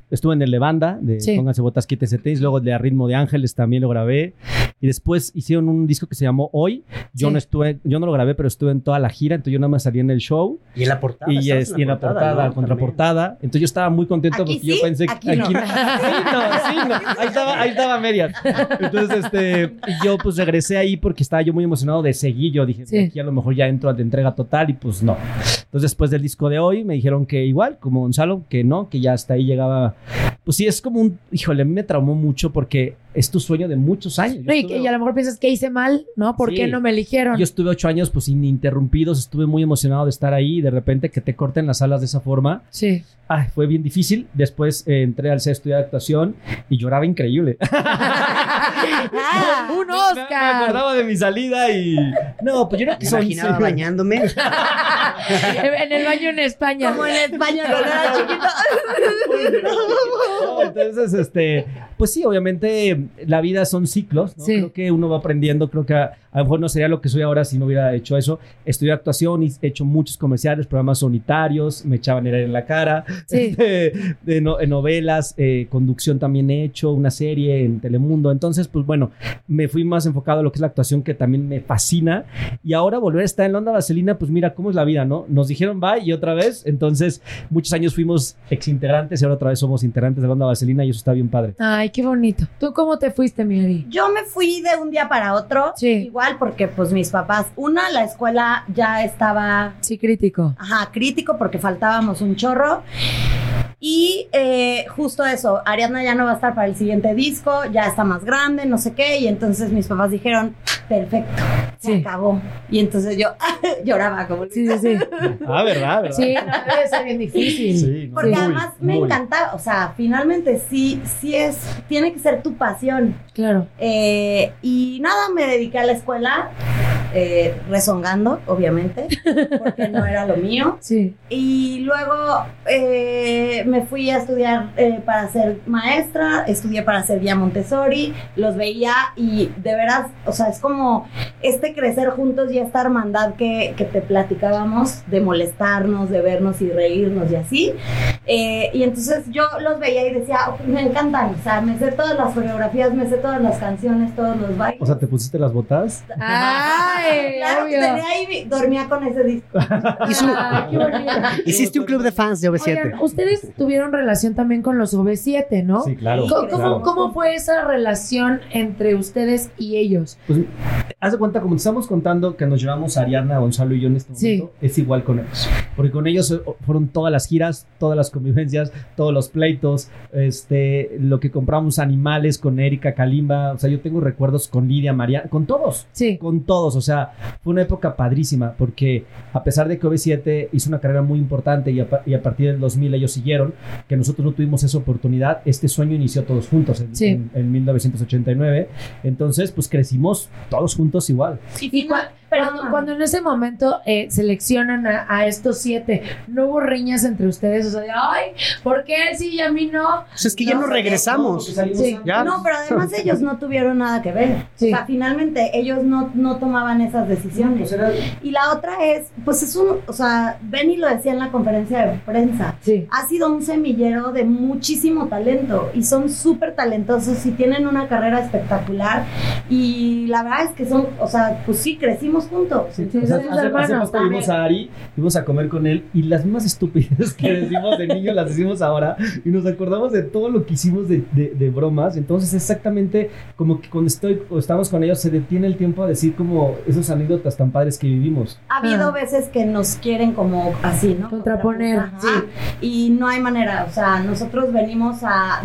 estuve en el de banda, de Sí. Pónganse Botas, Quítense Tenis, luego de A Ritmo de Ángeles también lo grabé, y después hicieron un disco que se llamó Hoy, yo Sí. no estuve, yo no lo grabé, pero estuve en toda la gira, entonces yo nada más salí en el show, Y en la portada. y, es- y en la portada, ¿no? contraportada, entonces yo estaba muy contento Aquí porque yo sí, pensé que aquí no. sí, no, sí, no, ahí estaba, ahí estaba a medias. Entonces, este, yo pues regresé ahí porque estaba yo muy emocionado de seguir, yo dije, aquí a lo mejor ya entro a de entrega total y pues no. Entonces después del disco de hoy me dijeron que igual, como Gonzalo, que no, que ya hasta ahí llegaba. Pues sí, es como un, híjole, me traumó mucho porque es tu sueño de muchos años. Yo No, y, estuve- que- y a lo mejor piensas que hice mal, ¿no? ¿Por Sí. qué no me eligieron? yo estuve ocho años pues ininterrumpidos, estuve muy emocionado de estar ahí y de repente que te corten las alas de esa forma, Sí. ay, fue bien difícil. Después eh, entré al sexto de actuación y lloraba increíble. Ah, ¡Un Me, me Oscar! acordaba de mi salida y... No, pues yo que Me son... imaginaba sí. bañándome. en el baño en España. Como en España cuando era chiquito. No, entonces, este, pues sí, obviamente la vida son ciclos, ¿no? Sí. Creo que uno va aprendiendo, creo que a, a lo mejor no sería lo que soy ahora si no hubiera hecho eso. Estudié actuación y he hecho muchos comerciales, programas unitarios, me echaban aire en la cara, Sí. de, de no- en novelas, eh, conducción también he hecho, una serie en Telemundo. Entonces, pues bueno, me fui más enfocado a lo que es la actuación que también me fascina. Y ahora volver a estar en la onda vaselina, pues mira cómo es la vida, ¿no? Nos dijeron bye y otra vez. Entonces, muchos años fuimos exintegrantes y ahora otra vez somos integrantes de la onda vaselina y eso está bien padre. Ay, qué bonito. ¿Tú cómo te fuiste, mi Ari? Yo me fui de un día para otro. Sí. Igual porque pues mis papás, una, la escuela ya estaba Sí, crítico. Ajá, crítico porque faltábamos un chorro. Y eh, justo eso, Ariadna ya no va a estar para el siguiente disco, ya está más grande, no sé qué, y entonces mis papás dijeron, perfecto, se Sí. acabó. Y entonces yo lloraba como... Sí, sí, sí. Ah, ¿verdad? ¿verdad? Sí, no, debe ser bien difícil. Sí, no, Porque muy, además me muy. encantaba, o sea, finalmente sí, sí es, tiene que ser tu pasión. Claro. Eh, y nada, me dediqué a la escuela, eh, rezongando, obviamente, porque no era lo mío. Sí. Y luego eh, me fui a estudiar eh, para ser maestra, estudié para ser guía Montessori, los veía y de veras, o sea, es como este crecer juntos y esta hermandad que, que te platicábamos de molestarnos, de vernos y reírnos y así. Eh, y entonces yo los veía y decía, "Oh, me encantan, o sea, me sé todas las coreografías, me sé todas las canciones, todos los bailes. O sea, ¿te pusiste las botas? Ay, Claro, obvio. tenía ahí, dormía con ese disco. Ay. Hiciste un club de fans de OV7. Oigan, ustedes tuvieron relación también con los OV7, ¿no? Sí, claro. ¿Cómo, claro. cómo, cómo fue esa relación entre ustedes y ellos? Pues, haz de cuenta, como te estamos contando que nos llevamos a Ariana, Gonzalo y yo en este Sí. momento, es igual con ellos. Porque con ellos eh, fueron todas las giras, todas las convivencias, todos los pleitos, este, lo que compramos animales con Erika Kalimba. O sea, yo tengo recuerdos con Lidia, María, con todos. Sí. Con todos, o sea, fue una época padrísima porque a pesar de que OV7 hizo una carrera muy importante y a, y a partir del 2000 ellos siguieron, que nosotros no tuvimos esa oportunidad, este sueño inició todos juntos en, Sí. en- en 1989. Entonces, pues crecimos todos juntos igual. Y cua- cuando, cuando en ese momento eh, seleccionan a, a estos siete, ¿no hubo riñas entre ustedes? O sea, de, ay, ¿por qué él sí y a mí no? Pues es que ya No, nos porque- regresamos. Sí. Ya. No, pero además ellos no tuvieron nada que ver. Sí. O sea, finalmente ellos no, no tomaban esas decisiones. Pues era- Y la otra es, pues es un, o sea, Benny lo decía en la conferencia de prensa, Sí. ha sido un semillero de muchísimo talento y son súper talentosos y tienen una carrera espectacular y la verdad es que son, o sea, pues sí, crecimos juntos. Sí, Sí, o sea, hace, hace hermanos poco vimos a Ari, fuimos a comer con él y las mismas estupideces que decimos de niño las decimos ahora y nos acordamos de todo lo que hicimos de, de- de bromas. Entonces, exactamente como que cuando estoy o estamos con ellos se detiene el tiempo a decir como esas anécdotas tan padres que vivimos. Ha habido Ah. veces que nos quieren como así, ¿no? Contraponer, Ajá. sí. Y no hay manera, o sea, nosotros venimos a,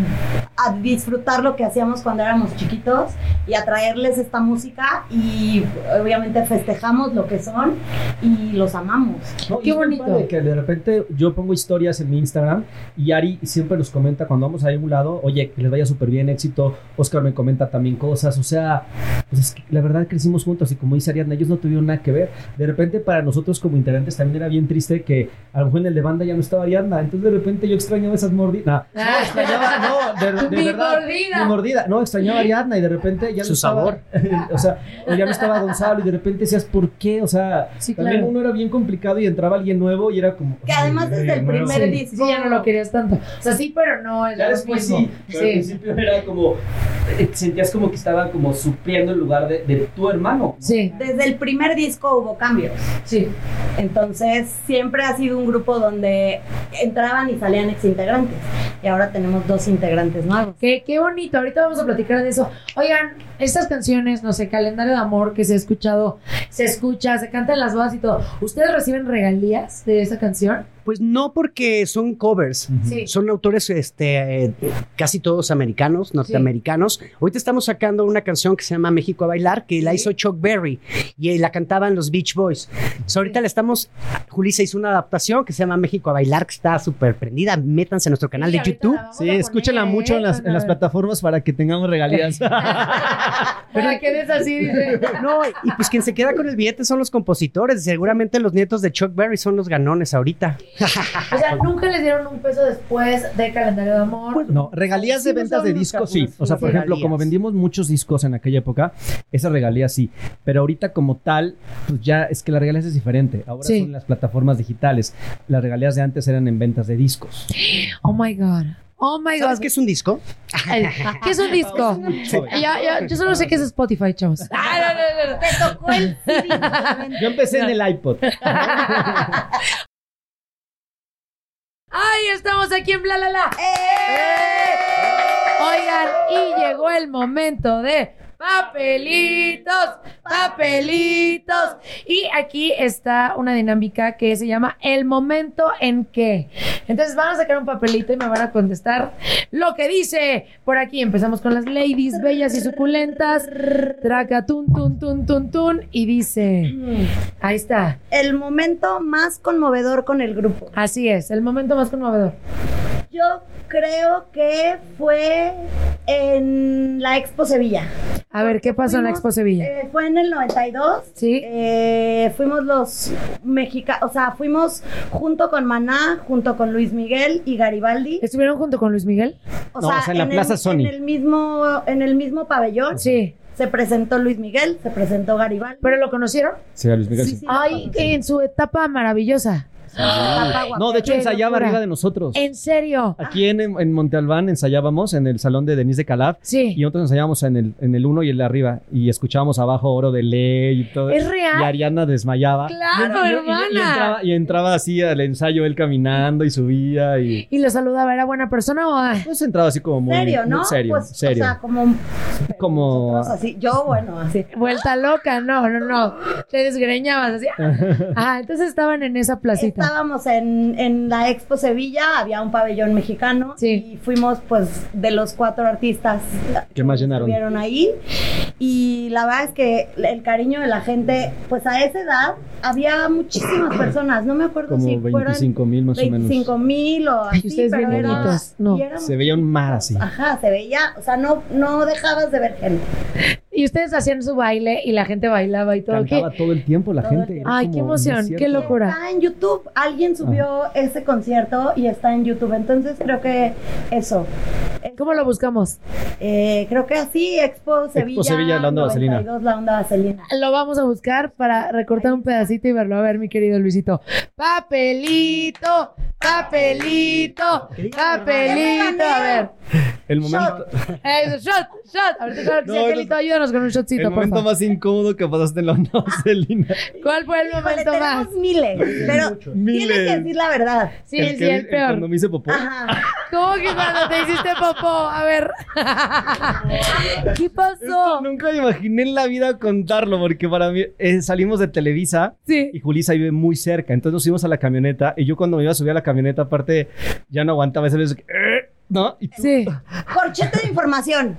a disfrutar lo que hacíamos cuando éramos chiquitos y a traerles esta música y obviamente festejamos lo que son y los amamos. No, Qué bonito. padre Que de repente yo pongo historias en mi Instagram y Ari siempre nos comenta cuando vamos a algún lado, oye, que les vaya súper bien, éxito. Oscar me comenta también cosas, o sea, pues es que la verdad crecimos juntos y como dice Ariadna, ellos no tuvieron nada que ver. De repente para nosotros como integrantes también era bien triste que a lo mejor en el de banda ya no estaba Ariadna, entonces de repente yo extrañaba esas mordidas. No, no, extrañaba, no, de, de Mi verdad. mordida. Mi mordida, no, extrañaba a Ariadna y de repente ya no Su estaba- sabor. o sea, o ya no estaba Gonzalo y de repente decías, ¿por qué? O sea, Sí, también claro. uno era bien complicado y entraba alguien nuevo y era como. Que además "Ay, desde el nuevo". primer Sí, disco- sí, ya no lo querías tanto. O sea, sí, pero no Ya después mismo. sí, pero al Sí. principio era como. Eh, Sentías como que estaba como supliendo el lugar de, de tu hermano. ¿no? Sí, Desde el primer disco hubo cambios. sí. Entonces, siempre ha sido un grupo donde entraban y salían exintegrantes. Y ahora tenemos dos integrantes nuevos. Qué, qué bonito, ahorita vamos a platicar de eso. Oigan, estas canciones, no sé, calendario de amor que se ha escuchado, se escucha, se canta en las bodas y todo. ¿Ustedes reciben regalías de esa canción? Pues no porque son covers. Sí. Son autores este, eh, casi todos americanos, norteamericanos. Ahorita estamos sacando una canción que se llama México a bailar, que la hizo Chuck Berry y eh, la cantaban los Beach Boys. Entonces, ahorita le estamos, Julissa hizo una adaptación que se llama México a bailar, que está súper prendida. Métanse a nuestro canal Sí, de YouTube. Sí, escúchenla poner, mucho en las, en las para- plataformas para que tengamos regalías. Para que des así, dice. No, y pues quien se queda con el billete son los compositores. Seguramente los nietos de Chuck Berry son los ganones ahorita. O sea, nunca les dieron un peso después de calendario de amor. No, regalías de Sí, ventas de discos, sí. O sea, por ejemplo, regalías. como vendimos muchos discos en aquella época, esas regalías sí. Pero ahorita como tal, pues ya es que las regalías es diferente. Ahora Sí. son las plataformas digitales. Las regalías de antes eran en ventas de discos. Oh my God. Oh my ¿Sabes God. qué es un disco? ¿Qué es un disco? Yo solo sé que es Spotify, chavos. Ah, no, no, no, no. Te tocó el CD. Yo empecé en el iPod. ¡Ay, estamos aquí en Bla La La! Oigan, y llegó el momento de papelitos, papelitos. Y aquí está una dinámica que se llama el momento en que. Entonces van a sacar un papelito y me van a contestar lo que dice por aquí. Empezamos con las ladies bellas y suculentas. Traca, tun, tun, tun, tun, tun. Y dice, ahí está. El momento más conmovedor con el grupo. Así es, el momento más conmovedor. Yo creo que fue en la Expo Sevilla. A ver, ¿qué pasó en la Expo Sevilla? eh, fue en el 92. Sí. Eh, fuimos los mexicanos, o sea, fuimos junto con Maná, junto con Luis Miguel y Garibaldi. ¿Estuvieron junto con Luis Miguel? No, o sea, en la Plaza el, Sony. En el mismo, en el mismo pabellón. Sí. Se presentó Luis Miguel, se presentó Garibaldi. ¿Pero lo conocieron? Sí, a Luis Miguel. Sí, sí. sí. Ay, en su etapa maravillosa. No, de hecho ensayaba locura. arriba de nosotros. ¿En serio? Aquí en, en Monte Albán ensayábamos en el salón de Denise de Calaf. Sí. Y nosotros ensayábamos en el, en el uno y el de arriba. Y escuchábamos abajo Oro de Ley y todo. ¿Es real? Y Ariana desmayaba. Claro, Y- hermana. Y, entraba, y entraba así al ensayo él caminando y subía y... ¿Y lo saludaba? ¿Era buena persona o...? Pues entraba así como muy, serio, ¿no? muy serio. Pues, serio. O sea, como, como... así. Yo, bueno, así. Vuelta loca, no, no, no. Te desgreñabas así. Ah, entonces estaban en esa placita. Estábamos en, en la Expo Sevilla, había un pabellón mexicano Sí. y fuimos pues de los cuatro artistas ¿Qué más llenaron? estuvieron ahí y la verdad es que el cariño de la gente, pues a esa edad había muchísimas personas, no me acuerdo Como si fueron 25 mil más o menos. 25 mil o Ay, así, ustedes pero bien era- bonitos, no. Se veía un mar así. Ajá, se veía, o sea, no, no dejabas de ver gente. Y ustedes hacían su baile y la gente bailaba y todo. ¿Qué? Cantaba todo el tiempo la Todo gente. Ay, qué emoción, qué locura. Está en YouTube, alguien subió Ah. ese concierto y está en YouTube, entonces creo que eso. ¿Cómo lo buscamos? Eh, creo que así, Expo Sevilla. Sevilla, la onda vaselina. 92, la onda vaselina. Lo vamos a buscar para recortar un pedacito y verlo. A ver, mi querido Luisito. Papelito, papelito, papelito. A ver. El momento, Eso, shot, shot. Ahorita claro que sí, No, Angelito, no. ayúdanos con un shotcito, el por momento favor. más incómodo que pasaste en la onda vaselina. ¿Cuál fue el Híjole, momento más? tenemos miles, pero Miles. tienes que decir la verdad. Sí, El sí, que- el peor. Cuando me hice popó. Ajá. ¿Cómo que cuando te hiciste popó? A ver. ¿Qué Esto pasó? nunca me imaginé en la vida contarlo, porque para mí eh, salimos de Televisa Sí. y Julisa vive muy cerca. Entonces nos fuimos a la camioneta y yo cuando me iba a subir a la camioneta, aparte, ya no aguantaba ese beso que, "Eh", ¿no? Y tú- Sí. Corchete de información.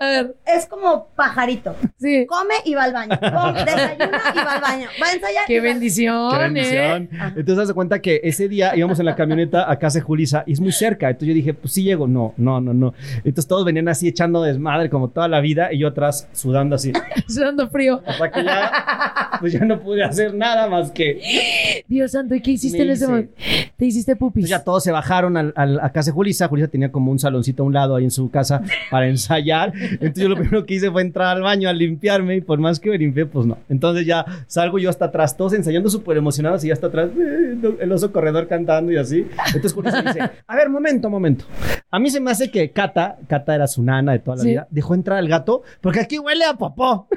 A ver. Es como pajarito. Sí. Come y va al baño. Come, desayuna y va al baño. Va a ensayar. y Qué va- bendición, Qué ¿eh? bendición. Entonces, haz de cuenta que ese día íbamos en la camioneta a casa de Julisa y es muy cerca. Entonces yo dije, pues sí llego. No, no, no, no. Entonces todos venían así echando desmadre como toda la vida y yo atrás sudando así. Sudando frío. Hasta que ya, pues ya no pude hacer nada más que. Dios santo, ¿y qué hiciste Me en ese hice. momento? Te hiciste pupis. Entonces ya todos se bajaron al- al- a casa de Julisa. Julisa tenía como un saloncito a un lado ahí en su casa para ensayar. Entonces yo lo primero que hice fue entrar al baño a limpiarme y por más que me limpié, pues no. Entonces ya salgo yo hasta atrás, todos ensayando súper emocionados y ya hasta atrás eh, el oso corredor cantando y así. Entonces Julisa dice, a ver, momento, momento. A mí se me hace que Cata, Cata era su nana de toda la Sí. vida, dejó entrar al gato porque aquí huele a popó.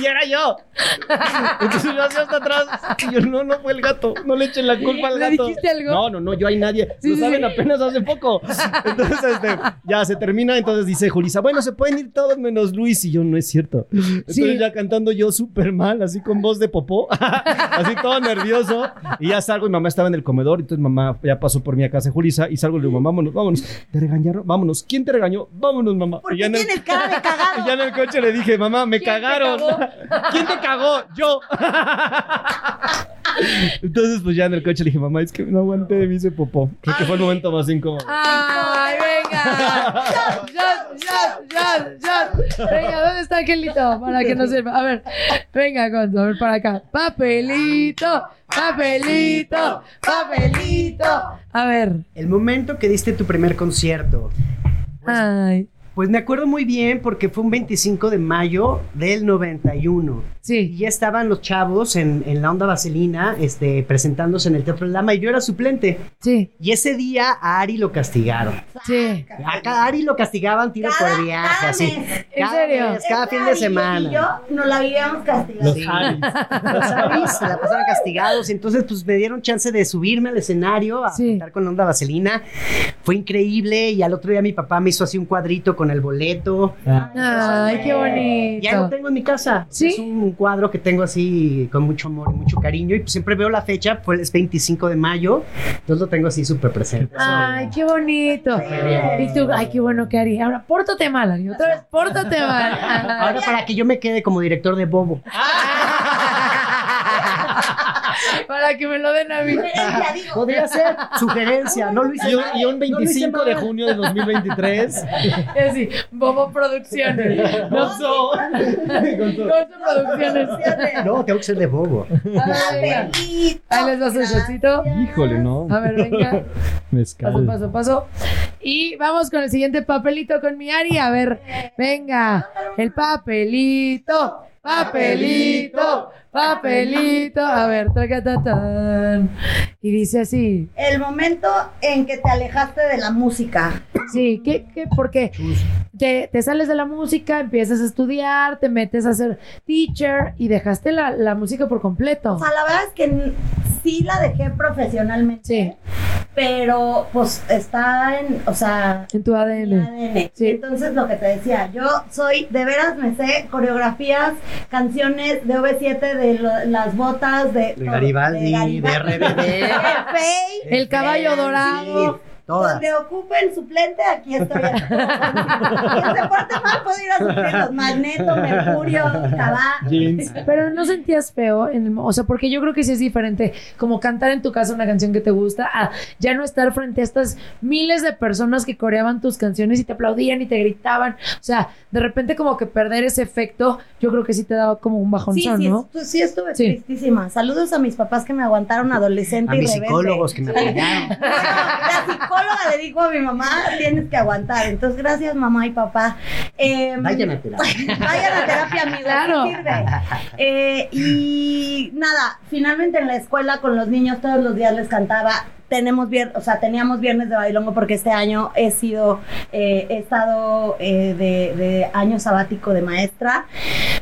y era yo. Entonces yo hacía hasta atrás y yo, no, no fue el gato, no le echen la culpa al ¿Le gato. dijiste algo? No, no, no, yo hay nadie. Sí, lo sí, saben sí. Apenas hace poco. Entonces, este, ya se termina. Entonces dice Julisa, bueno, se pueden ir todos menos Luis. Y yo, no es cierto. Entonces Sí. ya cantando yo súper mal, así con voz de popó, así todo nervioso. Y ya salgo y mamá estaba en el comedor. Entonces mamá ya pasó por mi casa de Julisa. Y salgo y le digo, vámonos, vámonos. ¿Te regañaron? Vámonos. ¿Quién te regañó? Vámonos, mamá. ¿Por Y ya qué en el- cara de cagado? y ya en el coche le dije, mamá, me ¿Quién te cagaron. cagó? ¿Quién te cagó? Yo. Entonces, pues ya en el coche le dije, mamá, es que no aguanté, me hice popó. Creo que fue el momento más incómodo. ¡Ay, venga! ¡Shot, shot, shot, shot! Venga, ¿dónde está Angelito? Para que no sepa. A ver, venga, Gonzo, a ver para acá. Papelito, papelito, papelito. A ver. El momento que diste tu primer concierto. Ay, Pues me acuerdo muy bien porque fue un 25 de mayo del 91. Y sí. ya estaban los chavos en, en la onda vaselina este, presentándose en el Teatro Lama y yo era suplente. Sí, Y ese día a Ari lo castigaron. sí. A Ari lo castigaban tiro Cada- por viaje, cada así. mes. ¿En Cada serio? mes, cada fin de Ari semana. Y yo nos la vivíamos castigando. Los Sí. Aris. Los Aris se la pasaban castigados. y Entonces, pues me dieron chance de subirme al escenario a Sí. cantar con Onda Vaselina. Fue increíble. Y al otro día mi papá me hizo así un cuadrito con con el boleto. Ay, qué bonito. Ya lo tengo en mi casa. ¿Sí? Es un cuadro que tengo así con mucho amor y mucho cariño. Y pues siempre veo la fecha, pues es 25 de mayo. Entonces lo tengo así súper presente. Ay, qué bonito. Y tú, ay, qué bueno que haría. Ahora, pórtate mal, Ari. Otra vez, pórtate mal. Ahora para que yo me quede como director de Bobo. Para que me lo den a mí. Podría ser sugerencia, no lo hice Y un, y un no lo hice 25 de junio de 2023. Es así, Bobo Producciones. No. Con todo. Gonzo Producciones. No, tengo que ser de Bobo. A ver. Ahí les va su shotcito. Híjole, no. A ver, venga. Mezcal. Paso, paso, paso. Y vamos con el siguiente papelito con mi Ari. A ver, venga. El papelito. Papelito. Papelito. A ver, tracatatán. Y dice así. El momento en que te alejaste de la música. Sí, ¿qué, qué, ¿por qué? Te, te sales de la música, empiezas a estudiar, te metes a ser teacher y dejaste la, la música por completo. O sea, la verdad es que sí la dejé profesionalmente. Sí. Pero pues está en, o sea, En tu mi ADN. ADN. Sí. Entonces lo que te decía, yo soy, de veras me sé coreografías, canciones de OV7, de lo- las botas, de... De Garibaldi, de RBD. de Fey, El caballo dorado. Sí, todas. Donde ocupen suplente, aquí estoy. Quien se porte mal puede ir a suplir Magneto, Mercurio, Cabá. Jeans. Pero no sentías feo, en el o sea, porque yo creo que sí es diferente como cantar en tu casa una canción que te gusta a ya no estar frente a estas miles de personas que coreaban tus canciones y te aplaudían y te gritaban. O sea, de repente como que perder ese efecto, yo creo que sí te daba como un Sí, bajonzón, sí, ¿no? estu- sí estuve Sí. tristísima. Saludos a mis papás que me aguantaron adolescente A y mis rebelde. psicólogos que me apoyaron. No, la psicóloga le dijo a mi mamá, tienes que aguantar. Entonces, gracias mamá y papá. Eh, Vayan a terapia. Vayan a terapia, amigos. Claro. sirve. Eh, y nada, finalmente en la escuela con los niños todos los días les cantaba. Tenemos vier- o sea, teníamos viernes de bailongo porque este año he sido, eh, he estado eh, de, de año sabático de maestra,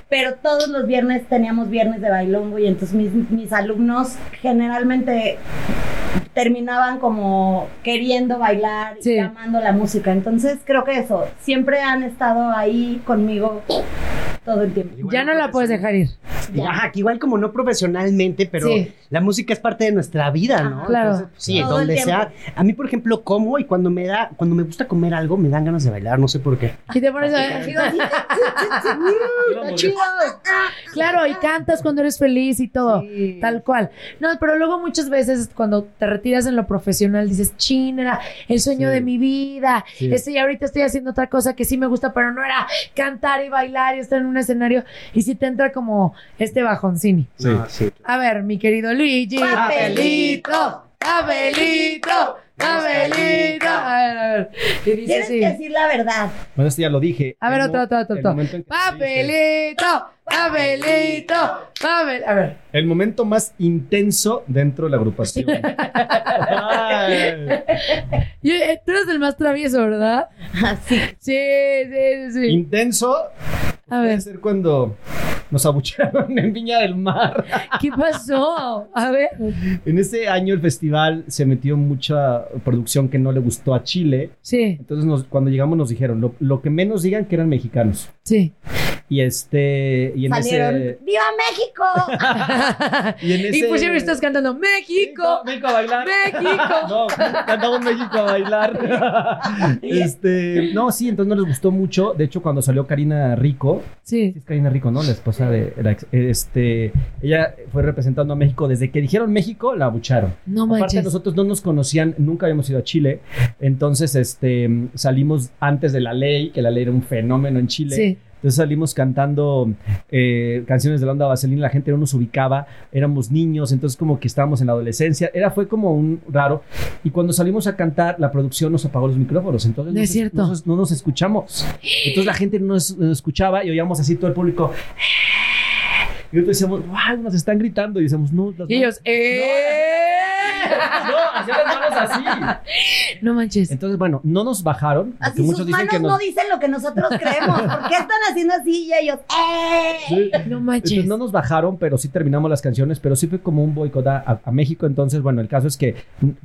pero todos los viernes teníamos viernes de bailongo y entonces mis, mis alumnos generalmente terminaban como queriendo bailar y Sí. amando la música. Entonces creo que eso, siempre han estado ahí conmigo todo el tiempo. Ya no la puedes dejar ir. Ajá, que igual como no profesionalmente, pero Sí. la música es parte de nuestra vida, ¿no? Claro. Entonces, sí, Todo donde sea. A mí, por ejemplo, como y cuando me da, cuando me gusta comer algo, me dan ganas de bailar, no sé por qué. Y te pones a... Está chido. Claro, y cantas cuando eres feliz y todo, tal cual. No, pero luego muchas veces cuando te retiras en lo profesional dices, chin, era el sueño Sí. de mi vida. Sí. Este, y ahorita estoy haciendo otra cosa que sí me gusta, pero no era cantar y bailar y estar en un escenario. Y sí te entra como este bajoncini. Sí. No, sí. A ver, mi querido Luigi. Papelito. Papelito. Papelito. A ver, a ver. Y dice Tienes así. que decir la verdad. Bueno, esto ya lo dije. A ver, otro, otro, otro, Papelito. Papelito. Papel. A ver. El momento más intenso dentro de la agrupación. Eh, tú eres el más travieso, ¿verdad? Así. Sí, sí, sí. Intenso A ver, ser cuando nos abuchearon en Viña del Mar. ¿qué pasó? A ver. En ese año el festival se metió mucha producción que no le gustó a Chile. Sí, Entonces nos- cuando llegamos nos dijeron, lo, lo que menos digan que eran mexicanos. sí. Y este, y en Salieron. ese... ¡Viva México! Y, en Y ese- pusieron estás cantando México. México a bailar. México. No, cantamos México a bailar. este, no, sí, entonces no les gustó mucho. De hecho, cuando salió Karina Rico, sí Sí. es Karina Rico, ¿no? La esposa de la ex- este, ella fue representando a México desde que dijeron México, la abucharon. No Aparte manches. nosotros no nos conocían, nunca habíamos ido a Chile, entonces este salimos antes de la ley, que la ley era un fenómeno en Chile. Sí. Entonces salimos cantando eh, canciones de la onda vaselina, la gente no nos ubicaba, éramos niños, entonces como que estábamos en la adolescencia, era fue como un raro. Y cuando salimos a cantar, la producción nos apagó los micrófonos, entonces No no, cierto. no nos- no nos escuchamos. Entonces la gente no nos, nos escuchaba y oíamos así todo el público. Y nosotros decíamos, wow, nos están gritando. Y decíamos, no, las Y ellos, ¡eh! No, hacían las manos así. No manches. Entonces, bueno, no nos bajaron. Así muchos sus dicen manos que nos. no dicen lo que nosotros creemos. ¿Por qué están haciendo así y ellos? ¡Eh! Sí. No manches. Entonces, no nos bajaron, pero sí terminamos las canciones, pero sí fue como un boicot a, a- a México. Entonces, bueno, el caso es que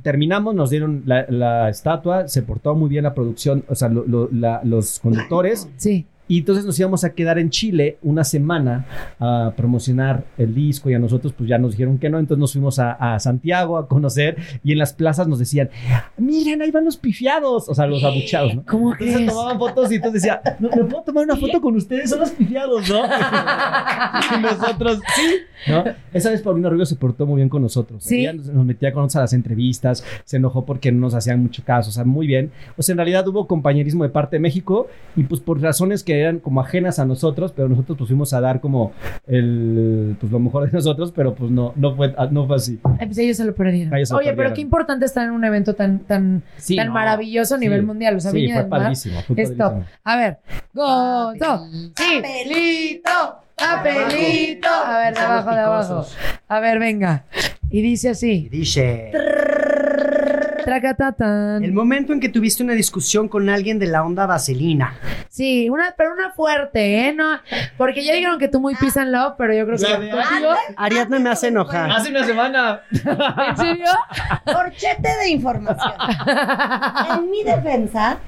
terminamos, nos dieron la, la estatua, se portó muy bien la producción, o sea, lo- lo- la- los conductores. Sí. Y entonces nos íbamos a quedar en Chile una semana a promocionar el disco y a nosotros pues ya nos dijeron que no, entonces nos fuimos a, a Santiago a conocer y en las plazas nos decían, miren, ahí van los pifiados, o sea, los abuchados, ¿no? ¿Cómo Entonces crees? tomaban fotos y entonces decía, ¿me puedo tomar una foto con ustedes? Son los pifiados, ¿no? y nosotros, sí, ¿no? Esa vez Paulina Rubio se portó muy bien con nosotros. Sí. Ella nos, nos metía con nosotros a las entrevistas, se enojó porque no nos hacían mucho caso, o sea, muy bien. O sea, en realidad hubo compañerismo de parte de México y pues por razones que eran como ajenas a nosotros, pero nosotros pues fuimos a dar como el, pues lo mejor de nosotros, pero pues no, no fue, no fue así. Ay, pues ellos se lo perdieron. Ellos se lo Oye, pero qué importante estar en un evento tan, tan, Sí, tan no. maravilloso a nivel Sí. mundial. O sea, Sí, Viña fue del Mar padrísimo, fue es top. padrísimo. A ver, gozo. Sí, lito, papelito. A ver, de abajo, de abajo. A ver, venga. Y dice así. Dice. Tracatatan. El momento en que tuviste una discusión con alguien de la onda vaselina. Sí, una, pero una fuerte, ¿eh? No, porque ya dijeron que tú muy peace and love, pero yo creo que contigo. Ariadna me hace enojar. Hace una semana. ¿En serio? Corchete de información. En mi defensa,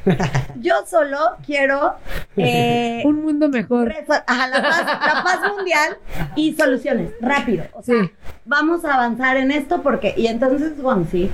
yo solo quiero eh, Un mundo mejor. ajá, la, paz, la paz mundial y soluciones, rápido. O sea, Sí. Vamos a avanzar en esto porque, y entonces Gonzi,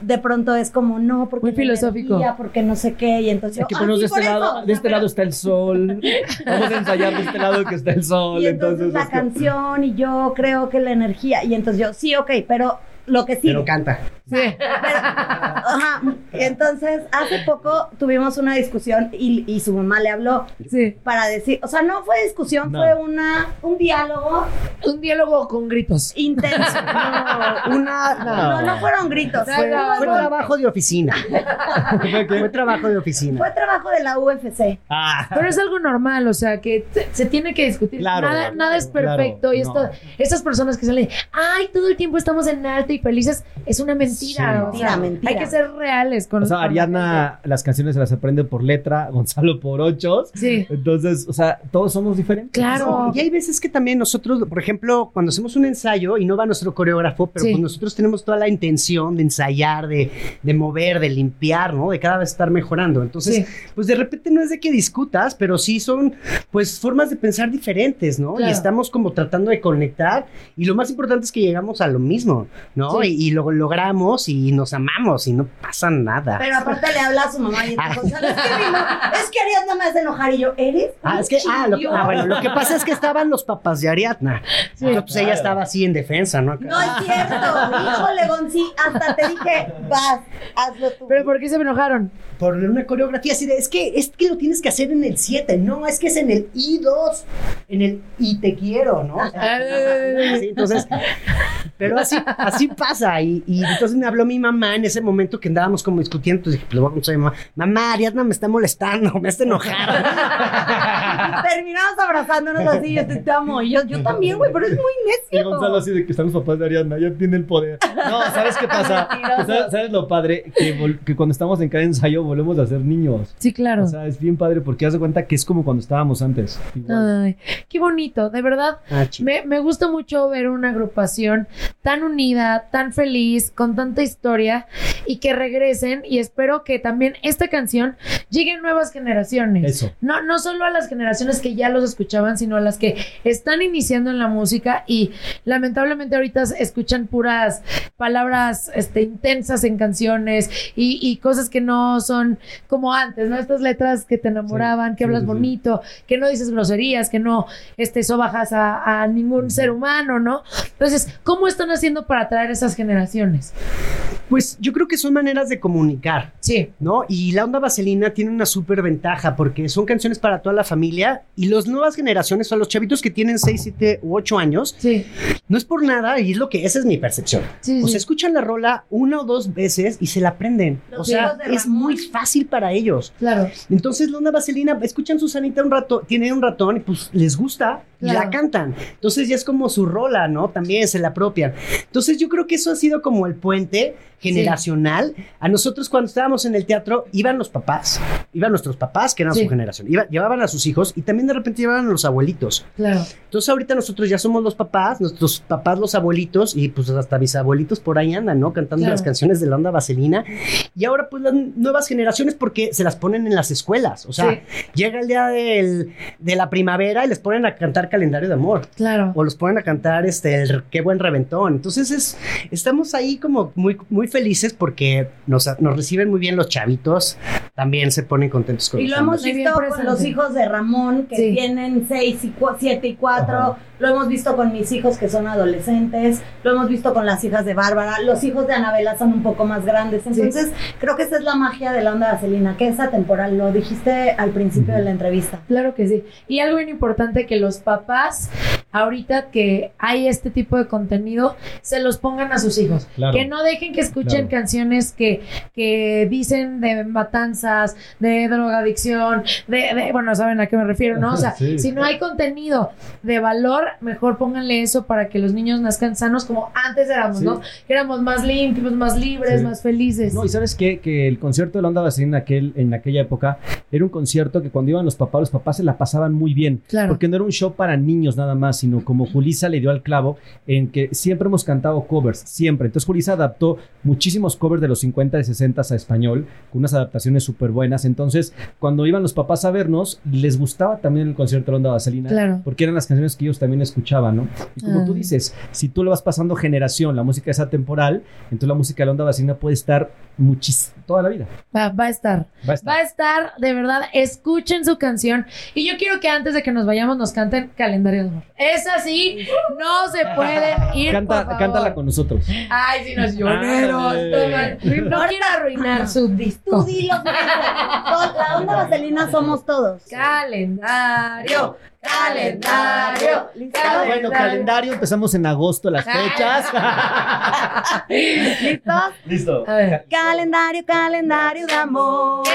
de pronto es como, no, porque Muy la filosófico. energía, porque no sé qué, y entonces yo, que "Ah, sí, de este por eso". lado. De este lado está el sol. Vamos a ensayar de este lado que está el sol. Y entonces, la es que- canción y yo creo que la energía y entonces yo sí ok pero lo que sí Pero canta. Sí. ajá y entonces hace poco tuvimos una discusión y, y su mamá le habló Sí. para decir o sea no fue discusión No. fue una un diálogo Un diálogo con gritos. intenso No, una. no no fueron gritos Fue, No, fue no. trabajo de oficina. ¿Fue qué? Fue trabajo de oficina. fue trabajo de la UFC Ah. Pero es algo normal, o sea, que se tiene que discutir. Claro, nada, nada es claro, perfecto. y no. esto, estas personas que salen, ay, todo el tiempo estamos en alto y felices, es una mentira. Sí. o sea, Mentira, mentira. Hay que ser reales con O sea, Ariana las canciones se las aprende por letra, Gonzalo por ochos. Sí. Entonces, o sea, todos somos diferentes. Claro. No, y hay veces que también nosotros, por ejemplo, cuando hacemos un ensayo y no va nuestro coreógrafo, pero Sí. pues nosotros tenemos toda la intención de ensayar, de, de mover, de limpiar, ¿no? De cada vez estar mejorando. Entonces, Sí. pues de repente no es de que discutas, pero sí son, pues, formas de pensar diferentes, ¿no? Claro. Y estamos como tratando de conectar. Y lo más importante es que llegamos a lo mismo, ¿no? Sí. Y, y lo logramos y nos amamos y no pasa nada. pero aparte le habla a su mamá y entonces "¿Sabes qué, mi mamá? es que Ariadna me hace enojar y yo eres Ah, es que, ah, lo, ah, bueno, lo que pasa es que estaban los papás de Ariadna. Entonces, pues, ella estaba así en defensa, ¿no? no es cierto híjole Gonzi hasta te dije vas hazlo tú Pero ¿por qué se me enojaron? por una coreografía así de, es que, es que lo tienes que hacer en el 7, no, es que es en el I2, en el I te quiero, ¿no? O sea, sí, entonces, pero así, así pasa, y, y entonces me habló mi mamá en ese momento que andábamos como discutiendo, entonces dije, pues le voy a contar a mi mamá, mamá, Ariadna me está molestando, me está enojada. terminamos abrazándonos así yo te, te amo y yo, yo también güey pero es muy Y necio Gonzalo así de que están los papás de Ariadna, ya tiene el poder. No, ¿sabes qué pasa? Mentiroso. ¿Sabes, sabes lo padre? Que, que cuando estamos en cada ensayo volvemos a ser niños. Sí, claro. O sea, es bien padre porque haz de cuenta que es como cuando estábamos antes. Igual. Ay, qué bonito, de verdad. Ah. Me, me gusta mucho ver una agrupación tan unida, tan feliz, con tanta historia y que regresen y espero que también esta canción llegue a nuevas generaciones. Eso. No, no solo a las generaciones que ya los escuchaban, sino a las que están iniciando en la música y lamentablemente ahorita escuchan puras palabras este, intensas en canciones y, y cosas que no son como antes, ¿no? Estas letras que te enamoraban, que hablas sí, sí. bonito, que no dices groserías, que no este, sobajas a, a ningún ser humano, ¿no? Entonces, ¿cómo están haciendo para atraer esas generaciones? Pues yo creo que son maneras de comunicar. Sí. ¿no? Y la onda vaselina tiene una súper ventaja porque son canciones para toda la familia y las nuevas generaciones, o sea, los chavitos que tienen 6, 7 u 8 años, Sí. no es por nada y es lo que, esa es mi percepción. Sí, o sí. sea, escuchan la rola una o dos veces y se la aprenden. Los o sea, es muy fácil para ellos. Claro. Entonces, la onda vaselina, escuchan Susanita un rato, tienen un ratón y pues les gusta y la cantan. Entonces ya es como su rola, ¿no? También se la apropian. Entonces yo creo que eso ha sido como el puente gente generacional. A nosotros cuando estábamos en el teatro iban los papás, iban nuestros papás que eran Sí. su generación, Iba- llevaban a sus hijos y también de repente llevaban a los abuelitos. Claro. Entonces ahorita nosotros ya somos los papás, nuestros papás los abuelitos y pues hasta mis abuelitos por ahí andan, ¿no? Cantando Claro. las canciones de la onda vaselina. Y ahora pues las nuevas generaciones porque se las ponen en las escuelas. O sea, Sí. llega el día del- de la primavera y les ponen a cantar calendario de amor. Claro. O los ponen a cantar este el qué buen reventón. Entonces es, estamos ahí como muy, muy felices porque nos, nos reciben muy bien los chavitos. También se ponen contentos con Y lo nosotros. hemos visto con los hijos de Ramón, que Sí. tienen 6 y 7 y 4. Lo hemos visto con mis hijos que son adolescentes. Lo hemos visto con las hijas de Bárbara. Los hijos de Anabela son un poco más grandes. Entonces, creo que esa es la magia de la onda vaselina, que es atemporal. Lo dijiste al principio de la entrevista. Claro que sí. Y algo bien importante que los papás, ahorita que hay este tipo de contenido, se los pongan a sus hijos. Claro. Que no dejen que escuchen Claro. canciones que, que dicen de matanzas, de drogadicción, de, de- bueno, saben a qué me refiero, ¿no? O sea, Sí. si no hay contenido de valor, mejor pónganle eso para que los niños nazcan sanos como antes éramos, Sí. ¿no? Que éramos más limpios, más libres, Sí. más felices. No, y sabes qué? que el concierto de la Onda en, aquel, en aquella época era un concierto que cuando iban los papás, los papás se la pasaban muy bien. Claro. Porque no era un show para niños nada más, sino como Julisa le dio al clavo, en que siempre hemos cantado covers, siempre. Entonces Julisa adaptó muchísimos covers de los 50 y 60 a español, con unas adaptaciones súper buenas. Entonces, cuando iban los papás a vernos, les gustaba también el concierto de la Onda Vaselina, Claro. porque eran las canciones que ellos también escuchaban, ¿no? Y como Ah. tú dices, si tú lo vas pasando generación, la música es atemporal, entonces la música de la Onda Vaselina puede estar muchis toda la vida. Va, va a estar. Va a estar. Va a estar, de verdad, escuchen su canción. Y yo quiero que antes de que nos vayamos nos canten Calendario de Amor. Es así, no se pueden ir. Canta, por favor. cántala con nosotros. Ay, si nos lloreros. Ándale. No quiero arruinar su Tú disco. dilo. La onda vaselina somos todos. Calendario, calendario, Ah, bueno, calendario, empezamos en agosto las fechas. ¿Listos? Listo. Calendario, calendario de amor.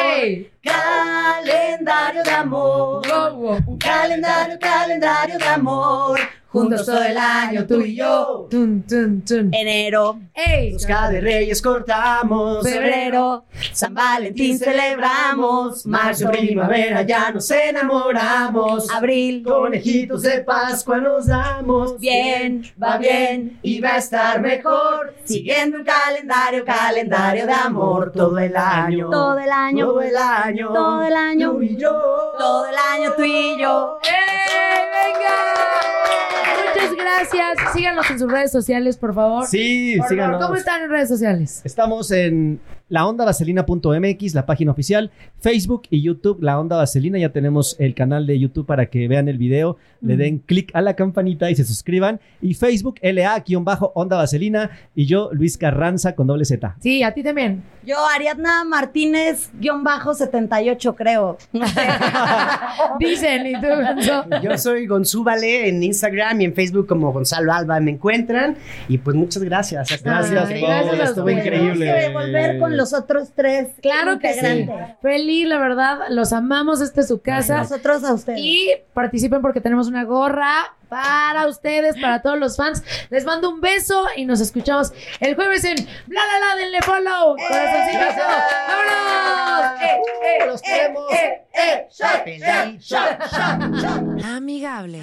Calendario de amor. Wow, wow. Un calendario, calendario de amor. Juntos todo el año, tú y yo. Tun, tun, tun. Enero, ¡Ey! Busca de Reyes cortamos. febrero, San Valentín celebramos. Marzo, primavera, ya nos enamoramos. abril, Conejitos de Pascua nos damos. bien, va bien y va a estar mejor. Siguiendo un calendario, calendario de amor. Todo el año. Todo el año. Todo el año. Todo el año. Tú y yo. Todo el año tú y yo. ¡Ey! ¡Venga! Muchas gracias. Síganos en sus redes sociales, por favor. Sí, Por favor, síganos. ¿Cómo están en redes sociales? Estamos en laondavaselina.mx, la página oficial, Facebook y YouTube, La Onda Vaselina. Ya tenemos el canal de YouTube para que vean el video, le den clic a la campanita y se suscriban. Y Facebook, LA-Onda Vaselina. Y yo, Luis Carranza con doble Z. Sí, a ti también. Yo, Ariadna Martínez, guion bajo 78, creo. Dicen, ¿y tú, Gonzo? Yo soy Gonzúbale en Instagram y en Facebook como Gonzalo Alba me encuentran. Y pues muchas gracias. Gracias, Ay, gracias estuvo increíble. Tenemos que volver con los otros tres. Claro que sí. Feliz, la verdad, los amamos, esta es su casa. Nosotros a ustedes. Y participen porque tenemos una gorra para ustedes, para todos los fans. Les mando un beso y nos escuchamos el jueves en Bla La La, denle follow. Corazoncito. ¡Vámonos! ¡Eh, eh, Los eh, queremos. eh, eh! Feliz, shot, shot, shot. Amigable.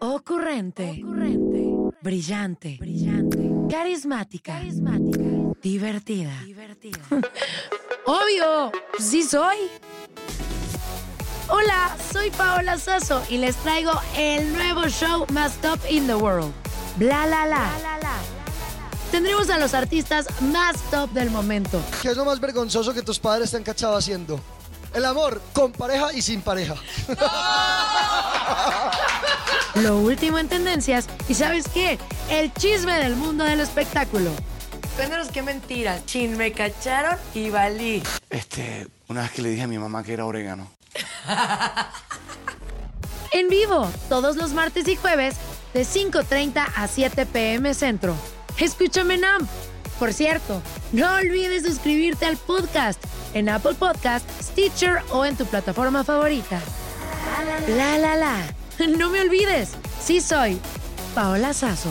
Ocurrente. Brillante. Carismática. Divertida. Obvio, sí soy. Hola, soy Paola Soso y les traigo el nuevo show más top in the world. Bla la la. Tendremos a los artistas más top del momento. ¿Qué es lo más vergonzoso que tus padres te han cachado haciendo? El amor con pareja y sin pareja. Lo último en tendencias y ¿sabes qué? El chisme del mundo del espectáculo. Cuéntanos qué mentira. Chin, me cacharon y valí. Este, Una vez que le dije a mi mamá que era orégano. En vivo, todos los martes y jueves, de 5.30 a 7 pm centro. Escúchame Nam. Por cierto, no olvides suscribirte al podcast en Apple Podcast, Stitcher o en tu plataforma favorita. La la la. No me olvides, sí soy Paola Sazo.